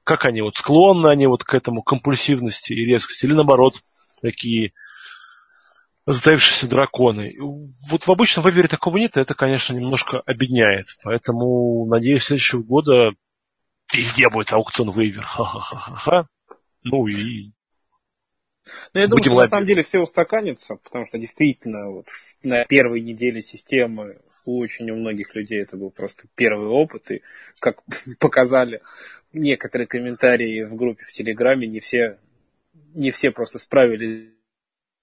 Speaker 2: как они вот склонны они вот к этому компульсивности и резкости, или наоборот, такие затаившиеся драконы. Вот в обычном вейвере такого нет, и это, конечно, немножко обедняет. Поэтому, надеюсь, следующего года везде будет аукцион вейвер. Ха-ха-ха-ха. Ну и
Speaker 4: ну, я думаю, что на самом деле все устаканится, потому что действительно вот на первой неделе системы у очень у многих людей это был просто первый опыт, и как <laughs> показали некоторые комментарии в группе в Телеграме, не все, не все просто справились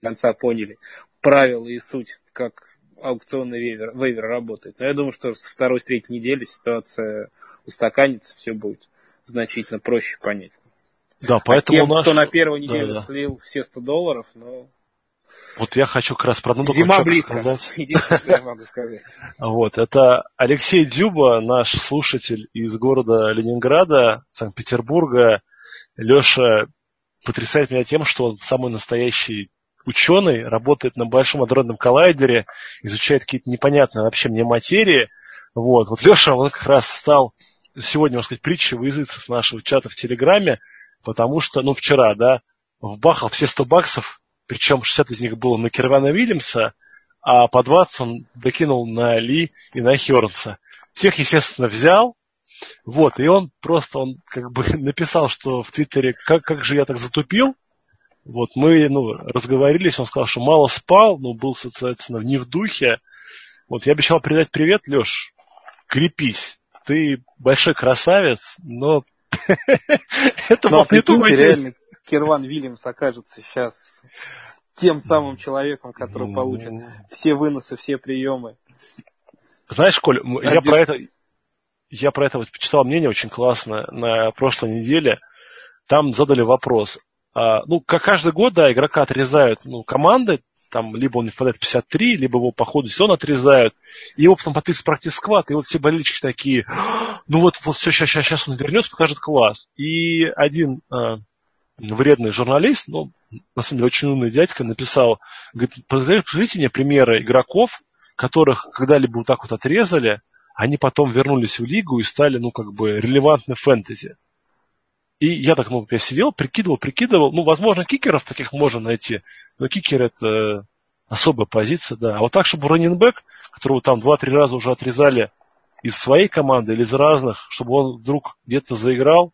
Speaker 4: конца поняли правила и суть, как аукционный вейвер, вейвер работает. Но я думаю, что с второй, с третьей недели ситуация устаканится, все будет значительно проще понять.
Speaker 2: Да, поэтому а
Speaker 4: тем, наш... кто на первую неделю да, да. слил все 100 долларов, но
Speaker 2: вот я хочу как раз про одну
Speaker 4: Зима близко, сказать. <laughs> я могу сказать.
Speaker 2: Вот, это Алексей Дюба, наш слушатель из города Ленинграда, Санкт-Петербурга. Леша потрясает меня тем, что он самый настоящий ученый, работает на Большом адронном коллайдере, изучает какие-то непонятные вообще мне материи. Вот, вот Леша, он как раз стал сегодня, можно сказать, притчей в языцев нашего чата в Телеграме, потому что, ну, вчера, да, вбахал все 100 баксов причем 60 из них было на Кирвана Вильямса, а по 20 он докинул на Ли и на Хернса. Всех, естественно, взял, вот, и он просто, он как бы <laughs> написал, что в Твиттере, как, как же я так затупил, вот, мы, ну, разговорились, он сказал, что мало спал, но был, соответственно, не в духе. Вот, я обещал передать привет, Леш, крепись, ты большой красавец, но <laughs>
Speaker 4: это был не твой реально, Кирван Вильямс окажется сейчас тем самым человеком, который получит все выносы, все приемы.
Speaker 2: Знаешь, Коль, я про это я про это вот почитал мнение очень классно на прошлой неделе. Там задали вопрос. А, ну, как каждый год, да, игрока отрезают ну, команды, там, либо он не впадает в 53, либо его по ходу сезона отрезают, и его потом подписывают практически сквад, и вот все болельщики такие, ну вот, вот все, сейчас, сейчас, сейчас он вернется, покажет класс. И один а, вредный журналист, ну, на самом деле очень умный дядька, написал, говорит, посмотрите мне примеры игроков, которых когда-либо вот так вот отрезали, они потом вернулись в лигу и стали, ну, как бы, релевантны фэнтези. И я так, ну, я сидел, прикидывал, прикидывал. Ну, возможно, кикеров таких можно найти, но кикер это особая позиция, да. А вот так, чтобы раненбэк, которого там 2-3 раза уже отрезали из своей команды или из разных, чтобы он вдруг где-то заиграл?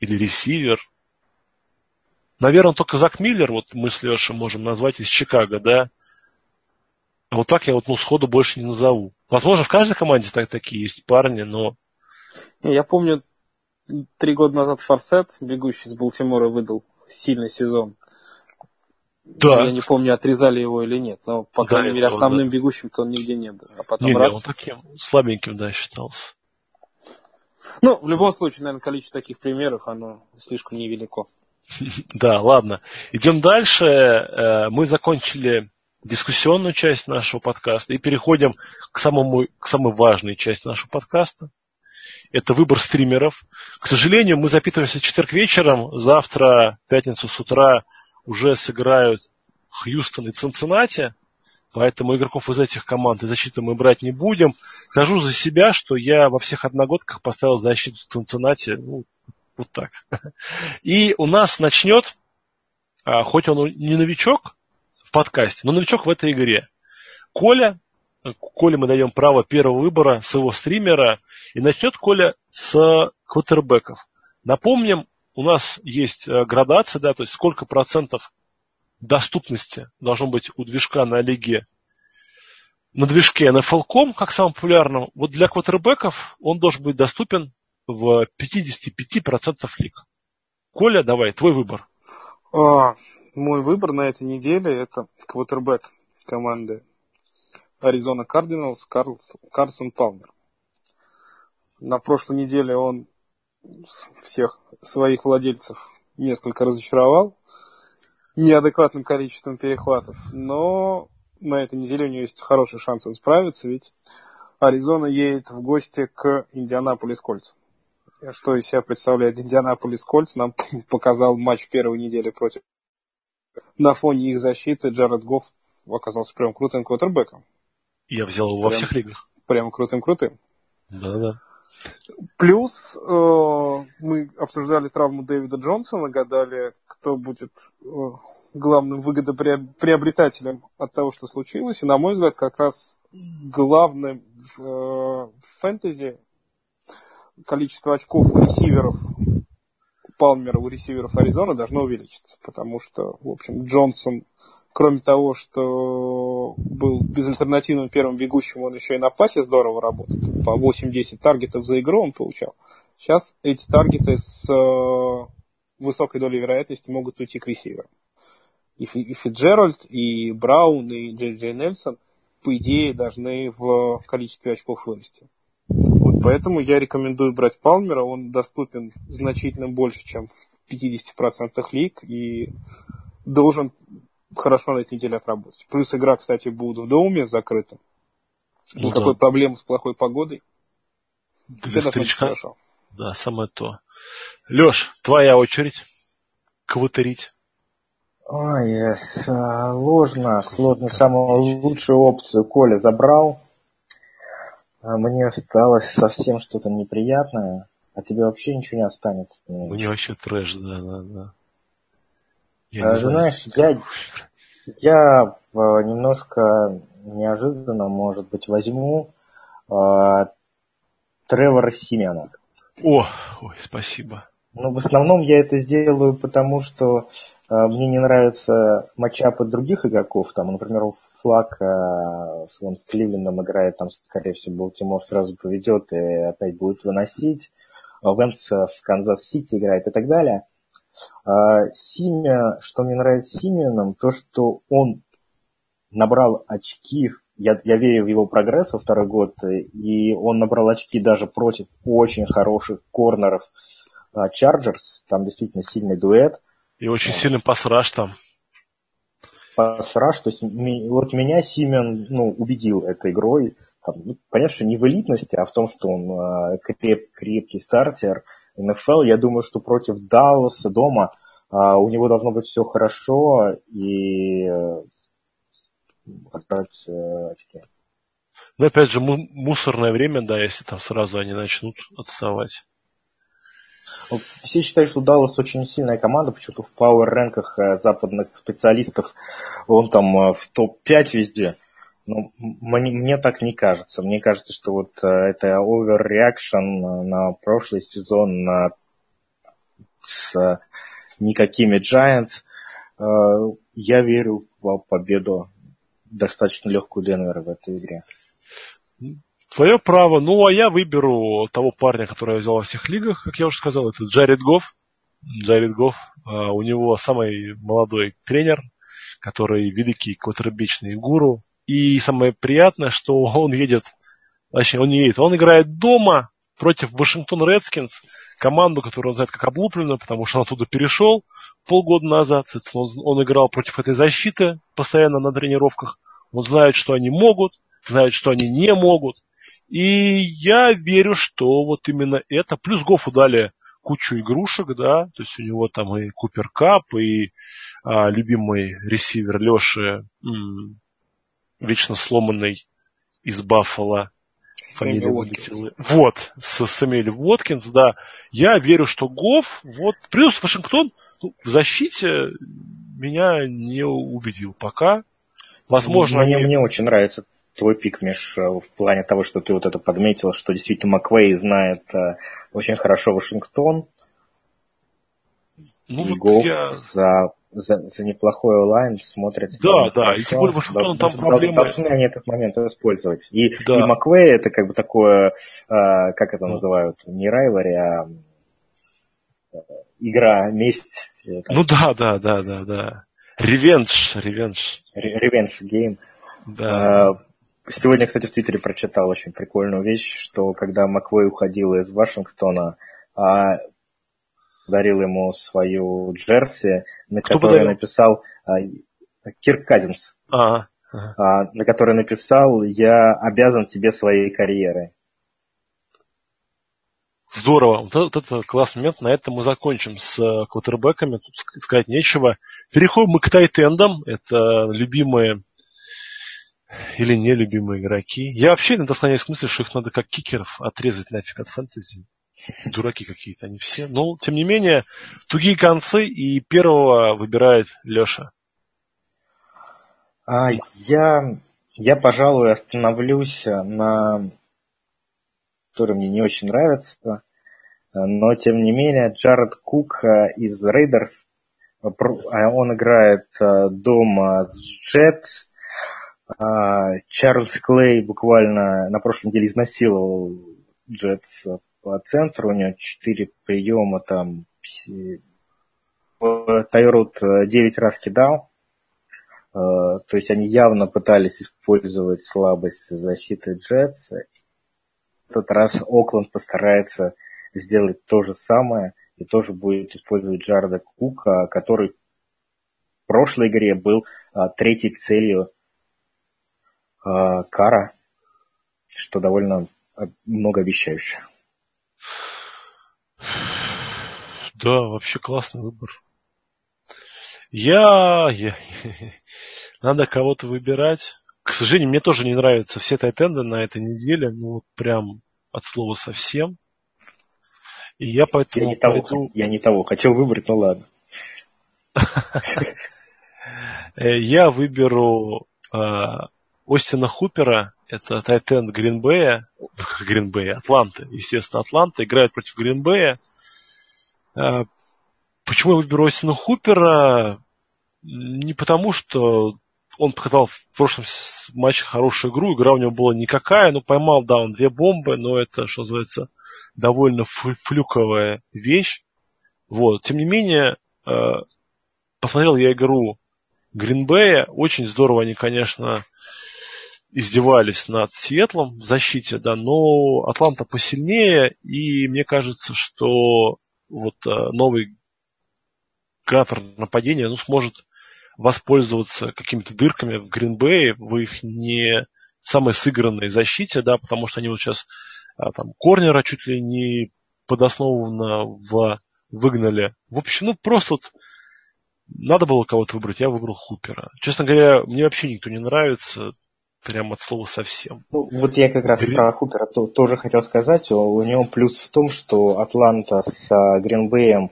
Speaker 2: Или ресивер? Наверное, только Зак Миллер, вот мы с Лешей можем назвать из Чикаго, да? А вот так я вот ну, сходу больше не назову. Возможно, в каждой команде так, такие есть парни, но...
Speaker 4: Я помню, три года назад Форсет, бегущий из Балтимора, выдал сильный сезон. Да. Я не помню, отрезали его или нет, но, по да, крайней мере, основным да. бегущим-то он нигде не был. А потом не, раз...
Speaker 2: не, он таким слабеньким, да, считался.
Speaker 4: Ну, в любом случае, наверное, количество таких примеров, оно слишком невелико. <laughs>
Speaker 2: Да, ладно. Идем дальше. Э, мы закончили дискуссионную часть нашего подкаста и переходим к, самому, к самой важной части нашего подкаста. Это выбор стримеров. К сожалению, мы запитываемся в четверг вечером. Завтра, пятницу с утра, уже сыграют Хьюстон и Цинциннати. Поэтому игроков из этих команд и защиты мы брать не будем. Скажу за себя, что я во всех одногодках поставил защиту Цинциннати. Ну, вот так. И у нас начнет, а, хоть он не новичок, в подкасте, но новичок в этой игре. Коля, Коле мы даем право первого выбора своего стримера, и начнет Коля с квотербеков. Напомним, у нас есть э, градация, да, то есть сколько процентов доступности должно быть у движка на лиге на движке NFL.com, как самым популярным, вот для квотербеков он должен быть доступен в 55% лиг. Коля, давай, твой выбор.
Speaker 4: А, мой выбор на этой неделе это квотербек команды Аризона Кардиналс Карсон Палмер. На прошлой неделе он всех своих владельцев несколько разочаровал неадекватным количеством перехватов, но на этой неделе у него есть хороший шанс справиться, ведь Аризона едет в гости к Индианаполис Кольц. Что из себя представляет Индианаполис Кольц, нам <laughs> показал матч первой недели против на фоне их защиты Джаред Гофф оказался прям крутым квотербеком.
Speaker 2: Я взял его прям, во всех лигах.
Speaker 4: Прям крутым-крутым.
Speaker 2: Да-да.
Speaker 4: Плюс э, мы обсуждали травму Дэвида Джонсона, гадали, кто будет э, главным выгодоприобретателем от того, что случилось. И, на мой взгляд, как раз главным в, э, в фэнтези количество очков у ресиверов Палмера у ресиверов Аризоны должно увеличиться, потому что, в общем, Джонсон, кроме того, что был безальтернативным первым бегущим, он еще и на пасе здорово работает. По 8-10 таргетов за игру он получал. Сейчас эти таргеты с э, высокой долей вероятности могут уйти к ресиверам. И, и Фиджеральд, и Браун, и Джей Джей Нельсон, по идее, должны в количестве очков вырасти. Вот поэтому я рекомендую брать Палмера. Он доступен значительно больше, чем в 50% лиг и должен хорошо на этой неделе отработать. Плюс игра, кстати, будет в доме закрыта. Ну, Никакой да. проблемы с плохой погодой.
Speaker 2: Для старичка, хорошо. Да, самое то. Леш, твоя очередь квотерить.
Speaker 3: Ой, yes. сложно, сложно. Самую лучшую опцию Коля забрал. А мне осталось совсем что-то неприятное, а тебе вообще ничего не останется.
Speaker 2: Мне вообще трэш, да, да, да.
Speaker 3: Я а, знаешь, я, я а, немножко неожиданно, может быть, возьму а, Тревора Симена.
Speaker 2: О, ой, спасибо.
Speaker 3: Ну, в основном я это сделаю, потому что э, мне не нравятся matchup ы других игроков. Там, например, Флакко э, с Кливлендом играет, там, скорее всего, Балтимор сразу поведет и опять будет выносить. Венц в Канзас-Сити играет и так далее. А, Симиан, что мне нравится Симианом, то, что он набрал очки, я, я верю в его прогресс во второй год, и он набрал очки даже против очень хороших корнеров Чарджерс, там действительно сильный дуэт.
Speaker 2: И очень сильный пасраж там
Speaker 3: пасраж. То есть вот меня Симен ну, убедил этой игрой. Там, ну, понятно, что не в элитности, а в том, что он э, креп, крепкий стартер НФЛ. Я думаю, что против Далласа дома э, у него должно быть все хорошо и э, э, очки.
Speaker 2: Ну, опять же, мусорное время, да, если там сразу они начнут отставать.
Speaker 3: Все считают, что Даллас очень сильная команда, почему-то в пауэр-рэнках э, западных специалистов он там э, в топ-5 везде. Ну, мне, мне так не кажется. Мне кажется, что вот э, это overreaction на прошлый сезон на, с э, никакими Giants. Э, я верю в победу достаточно легкую Денвера в этой игре.
Speaker 2: Твое право. Ну, а я выберу того парня, который я взял во всех лигах, как я уже сказал, это Джаред Гофф. Джаред Гофф. У него самый молодой тренер, который великий квотербечный гуру, и самое приятное, что он едет, точнее, он не едет, он играет дома против Вашингтон Редскинс, команду, которую он знает как облупленную, потому что он оттуда перешел полгода назад. Он, он играл против этой защиты постоянно на тренировках. Он знает, что они могут, знает, что они не могут. И я верю, что вот именно это. Плюс Гофу дали кучу игрушек, да, то есть у него там и Купер Кап, и а, любимый ресивер Леши вечно сломанный из Баффала.
Speaker 4: Фамилия Уоткинс.
Speaker 2: Вот, с Сэмюэль Уоткинс, да. Я верю, что Гофф, вот, плюс Вашингтон ну, в защите меня не убедил пока. Возможно,
Speaker 3: мне, они... мне очень нравится твой пик, Миш, в плане того, что ты вот это подметил, что действительно Маквей знает э, очень хорошо Вашингтон. Ну, и вот Гофф я... за за, за неплохой онлайн смотрится.
Speaker 2: Да, да, и тем более Вашингтон там проблемы.
Speaker 3: Должны они этот момент использовать. И, да. и Маквей это как бы такое, э, как это называют, не райвари, а э, игра, месть.
Speaker 2: Ну да, да, да, да, да. Revenge, revenge.
Speaker 3: Revenge game. Да. Сегодня, кстати, в Твиттере прочитал очень прикольную вещь, что когда Маквей уходил из Вашингтона, подарил ему свою джерси, на Кто которой подарил? написал а, Кирк Казинс.
Speaker 2: А,
Speaker 3: а, на которой написал «Я обязан тебе своей карьерой».
Speaker 2: Здорово. Вот, вот это классный момент. На этом мы закончим с э, квотербеками. Тут сказать нечего. Переходим мы к тайтендам. Это любимые или нелюбимые игроки. Я вообще иногда склоняюсь к мысли, что их надо как кикеров отрезать нафиг от фэнтези. Дураки какие-то они все. Но, тем не менее, тугие концы, и первого выбирает Леша.
Speaker 3: А, я, я, пожалуй, остановлюсь на который мне не очень нравится, но, тем не менее, Джаред Кук из Рейдерс, он играет дома с Джетс, Чарльз Клей буквально на прошлой неделе изнасиловал Джетс по центру, у него 4 приема, там Тайрод 9 раз кидал, э, то есть они явно пытались использовать слабость защиты Джетс. В этот раз Окленд постарается сделать то же самое и тоже будет использовать Джарда Кука, который в прошлой игре был а, третьей целью а, Кара, что довольно а, многообещающе.
Speaker 2: Да, вообще классный выбор. Я... я... <laughs> Надо кого-то выбирать. К сожалению, мне тоже не нравятся все тайтенды на этой неделе. Ну, вот прям от слова совсем. И я поэтому...
Speaker 3: Я не того, пойду... я не того хотел выбрать, ну ладно. <laughs>
Speaker 2: Э, я выберу э, Остина Хупера, это Тайтенд Гринбея, Гринбея, Атланты, естественно, Атланта, играет против Гринбея. Э, почему я выберу Остина Хупера? Не потому, что он показал в прошлом матче хорошую игру, игра у него была никакая, но поймал, да, он две бомбы, но это, что называется, довольно флюковая вещь. Вот. Тем не менее, э, посмотрел я игру Гринбея, очень здорово они, конечно, издевались над Светлом в защите, да, но Атланта посильнее, и мне кажется, что вот э, новый креатор нападения ну, сможет воспользоваться какими-то дырками в Гринбее, в их не самой сыгранной защите, да, потому что они вот сейчас а, там корнера чуть ли не подоснованно в, выгнали. В общем, ну просто вот надо было кого-то выбрать, я выбрал Хупера. Честно говоря, мне вообще никто не нравится, прям от слова совсем.
Speaker 3: Ну, вот я как раз Грин... про Хупера то, тоже хотел сказать. У него плюс в том, что Атланта с а, Гринбеем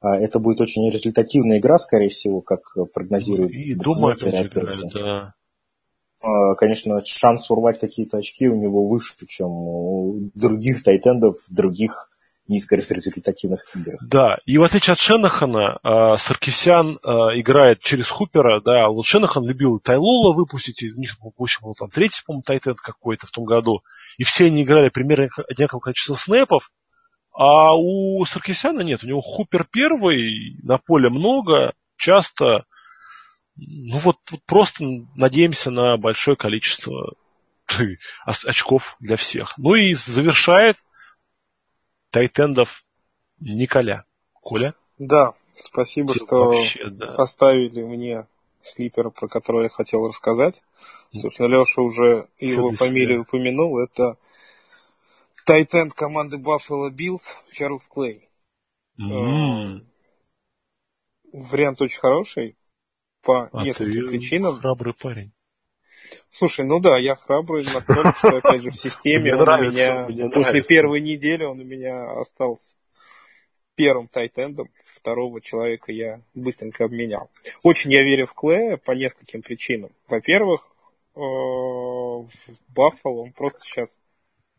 Speaker 3: а, это будет очень результативная игра, скорее всего, как прогнозируют.
Speaker 2: И дома опять играют, да.
Speaker 3: конечно, шанс урвать какие-то очки у него выше, чем у других тайтендов, других низкорезультативных играх.
Speaker 2: Да, и в отличие от Шенахана, э, Саркисян э, играет через Хупера, да, вот Шенахан любил Тайлола выпустить, и у них, в общем, был там третий, по-моему, тайтенд какой-то в том году, и все они играли примерно одинаковое количество снэпов, а у Саркисяна нет, у него Хупер первый, на поле много, часто, ну вот, вот просто надеемся на большое количество <laughs> очков для всех. Ну и завершает тайтендов Николя. Коля?
Speaker 4: Да, спасибо, Тебе что вообще, да. оставили мне слипер, про который я хотел рассказать. Собственно, Леша уже его фамилию упомянул. Это тайтенд команды Buffalo Bills Чарльз Клей. Mm. Вариант очень хороший по а нескольким причинам.
Speaker 2: храбрый парень.
Speaker 4: Слушай, ну да, я храбрый настолько, что, опять же, в системе он у меня, после первой недели он у меня остался первым тайтендом. Второго человека я быстренько обменял. Очень я верю в Клея по нескольким причинам. Во-первых, э, в Баффало он просто сейчас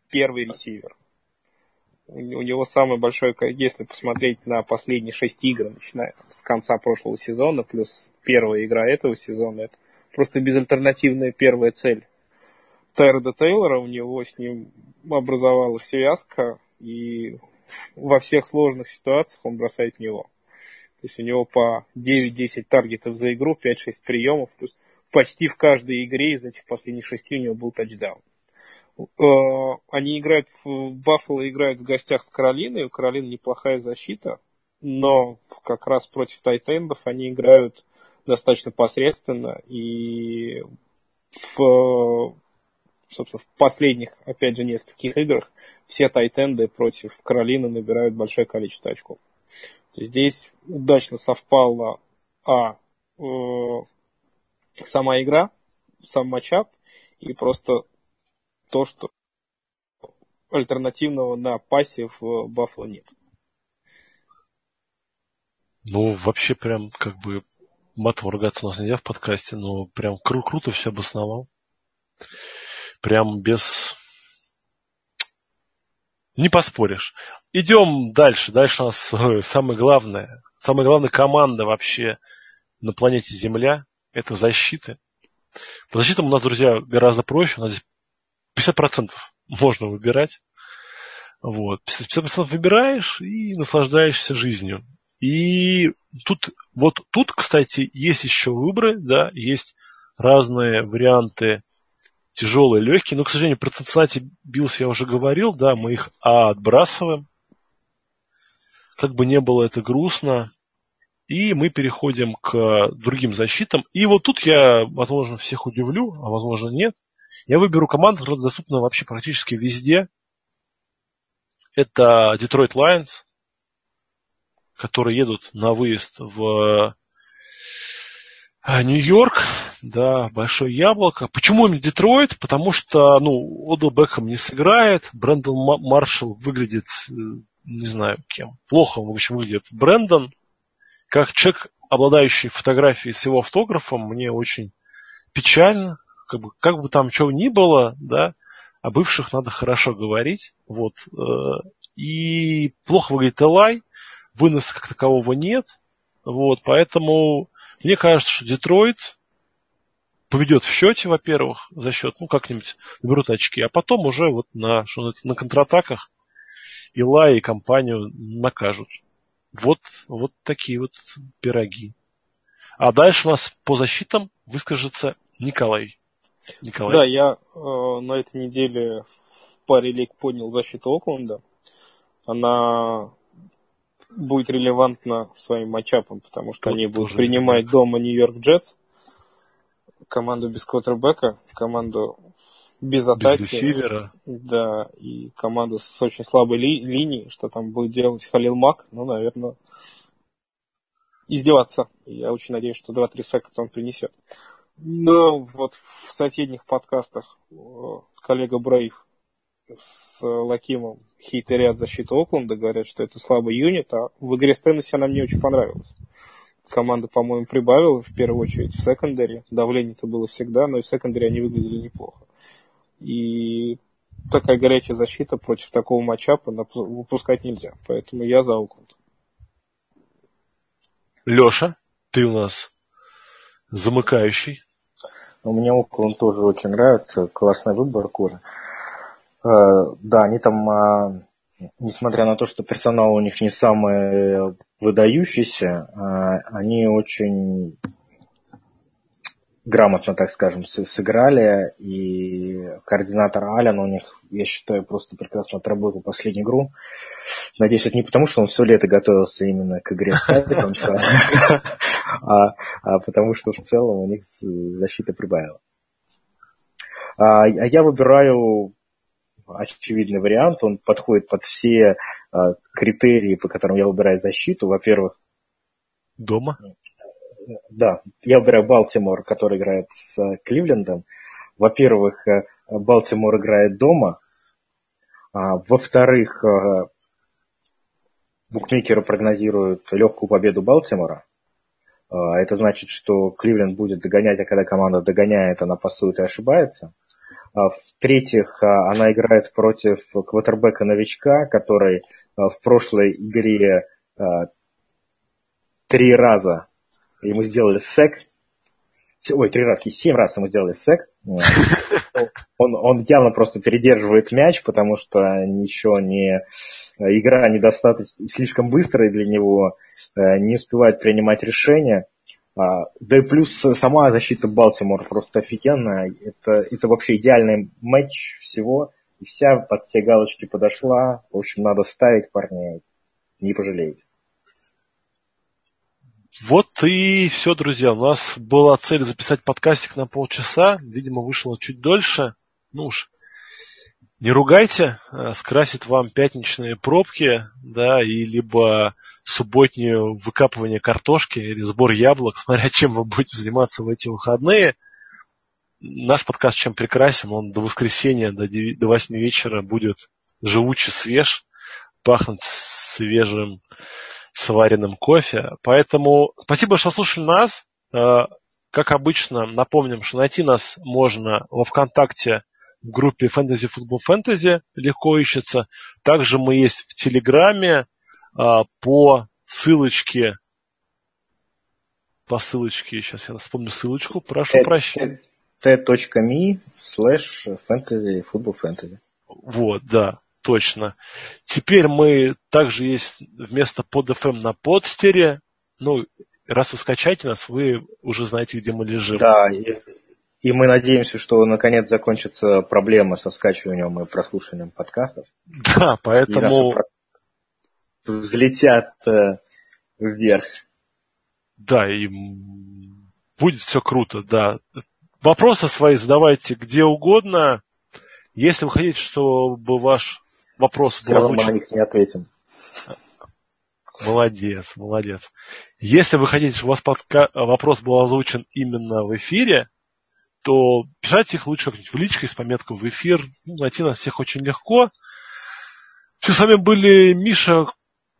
Speaker 4: первый ресивер. У него самый большой, если посмотреть на последние шесть игр, начиная с конца прошлого сезона, плюс первая игра этого сезона, это просто безальтернативная первая цель Тайрода Тейлора. У него с ним образовалась связка, и во всех сложных ситуациях он бросает него. То есть у него по 9-10 таргетов за игру, 5-6 приемов, плюс почти в каждой игре из этих последних шести у него был тачдаун. Э, они играют, в Баффало играют в гостях с Каролиной, у Каролины неплохая защита, но как раз против тайтендов они играют достаточно посредственно, и в, собственно, в последних, опять же, нескольких играх все тайтенды против Каролины набирают большое количество очков. Здесь удачно совпала а, э, сама игра, сам матчап, и просто то, что альтернативного на пасе в Баффало нет.
Speaker 2: Ну, вообще прям как бы матом ругаться у нас нельзя в подкасте, но прям кру- круто все обосновал. Прям без... Не поспоришь. Идем дальше. Дальше у нас э, самое главное. Самая главная команда вообще на планете Земля – это защиты. По защитам у нас, друзья, гораздо проще. У нас здесь 50% можно выбирать. Вот. 50% выбираешь и наслаждаешься жизнью. И тут, вот тут, кстати, есть еще выборы, да, есть разные варианты тяжелые, легкие, но, к сожалению, про Cincinnati Bills я уже говорил, да, мы их а, отбрасываем. Как бы не было это грустно. И мы переходим к другим защитам. И вот тут я, возможно, всех удивлю, а возможно нет. Я выберу команду, которая доступна вообще практически везде. Это Detroit Lions которые едут на выезд в э, Нью-Йорк, да, Большое Яблоко. Почему именно Детройт? Потому что, ну, Одел Бекхэм не сыграет, Брэндон Маршалл выглядит, э, не знаю кем, плохо, в общем, выглядит Брэндон. Как человек, обладающий фотографией с его автографом, мне очень печально, как бы, как бы там чего ни было, да, о бывших надо хорошо говорить, вот, э, и плохо выглядит Элай, выноса как такового нет. Вот, поэтому мне кажется, что Детройт поведет в счете, во-первых, за счет, ну, как-нибудь наберут очки, а потом уже вот на, что на контратаках Ила и компанию накажут. Вот, вот такие вот пироги. А дальше у нас по защитам выскажется Николай.
Speaker 4: Николай. Да, я э, на этой неделе в паре лиг поднял защиту Окленда. Она будет релевантно своим матчапом, потому что Тут они будут принимать дома Нью-Йорк Джетс, команду без квотербека, команду без атаки. Без ресивера. Да, и команду с очень слабой ли, линией, что там будет делать Халил Мак, ну, наверное, издеваться. Я очень надеюсь, что 2-3 секта он принесет. Но вот в соседних подкастах э, коллега Брейв с Лакимом хейтерят защиту Окленда, говорят, что это слабый юнит, а в игре с Теннесси она мне очень понравилась. команда, по-моему, прибавила в первую очередь в секондаре. Давление-то было всегда, но и в секондаре они выглядели неплохо. И такая горячая защита против такого матчапа выпускать нельзя. Поэтому я за Окленд.
Speaker 2: Леша, ты у нас замыкающий.
Speaker 3: У меня Окленд тоже очень нравится. Классный выбор, Коля. Э, да, они там, а, несмотря на то, что персонал у них не самый выдающийся, а, они очень грамотно, так скажем, сыграли, и координатор Ален у них, я считаю, просто прекрасно отработал последнюю игру. Надеюсь, это не потому, что он все лето готовился именно к игре с Тайтанс, <laughs> а, а потому что в целом у них защита прибавила. А я выбираю очевидный вариант, он подходит под все а, критерии, по которым я выбираю защиту. Во-первых,
Speaker 2: дома
Speaker 3: да, я выбираю Балтимор, который играет с э, Кливлендом. Во-первых, э, Балтимор играет дома. А, во-вторых, э, букмекеры прогнозируют легкую победу Балтимора. А, это значит, что Кливленд будет догонять, а когда команда догоняет, она пасует и ошибается. А, в-третьих, она играет против квотербека-новичка, который в прошлой игре три раза ему сделали сек. Ой, три раза, семь раз ему сделали сек. <laughs> Он, он явно просто передерживает мяч, потому что ничего не... Игра недостаточно слишком быстрая для него, э, не успевает принимать решения. А, да и плюс сама защита Балтимор просто офигенная. Это, это вообще идеальный матч всего. И вся под все галочки подошла. В общем, надо ставить парней. Не пожалеете.
Speaker 2: Вот и все, друзья. У нас была цель записать подкастик на полчаса. Видимо, вышло чуть дольше. Ну уж, не ругайте, э, скрасит вам пятничные пробки, да, и либо субботнее выкапывание картошки или сбор яблок, <laughs> смотря чем вы будете заниматься в эти выходные. Наш подкаст чем прекрасен, он до воскресенья, до, 9, до 8 вечера будет живучий, свеж, пахнуть свежим сваренным кофе. Поэтому спасибо, что слушали нас. Э, как обычно, напомним, что найти нас можно во ВКонтакте в группе Fantasy Football Fantasy, легко ищется. Также мы есть в Телеграме по ссылочке по ссылочке, сейчас я вспомню ссылочку, прошу прощения.
Speaker 3: t.me slash fantasy football fantasy.
Speaker 2: Вот, да точно. Теперь мы также есть вместо под FM на подстере. Ну, раз вы скачаете нас, вы уже знаете, где мы лежим.
Speaker 3: Да, и, и мы надеемся, что наконец закончатся проблемы со скачиванием и прослушиванием подкастов.
Speaker 2: Да, поэтому...
Speaker 3: Взлетят э, вверх.
Speaker 2: Да, и будет все круто, да. Вопросы свои задавайте где угодно. Если вы хотите, чтобы ваш вопрос
Speaker 3: Все равно мы на них не ответим.
Speaker 2: Молодец, молодец. Если вы хотите, чтобы у вас подка... вопрос был озвучен именно в эфире, то пишите их лучше как-нибудь в личке с пометкой в эфир. Ну, найти нас всех очень легко. Все, с вами были Миша,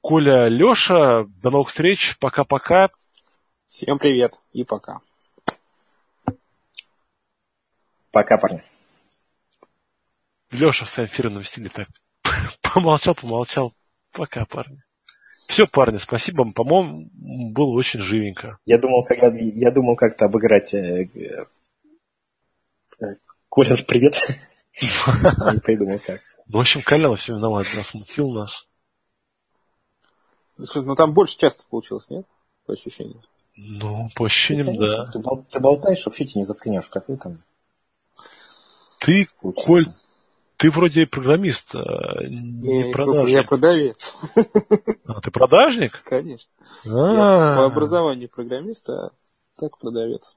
Speaker 2: Коля, Леша. До новых встреч. Пока-пока.
Speaker 4: Всем привет и пока.
Speaker 3: Пока, парни.
Speaker 2: Леша в своем эфирном стиле так <laughs> Помолчал, помолчал. Пока, парни. Все, парни, спасибо. По-моему, было очень живенько.
Speaker 3: Я думал, как, я думал как-то обыграть э, э, Колин, привет. <laughs> Не придумал как.
Speaker 2: Ну, в общем, Колян все виноват, да, смутил нас.
Speaker 4: Ну, там больше часто получилось, нет? По ощущениям.
Speaker 2: Ну, по ощущениям, да.
Speaker 3: Ты, ты болтаешь, вообще тебе не заткнешь, как ты там.
Speaker 2: Ты, Коль, ты вроде программист, а не
Speaker 4: я, продажник. Я продавец.
Speaker 2: А, ты продажник?
Speaker 4: Конечно. А-а-а. Я по образованию программист, а так продавец.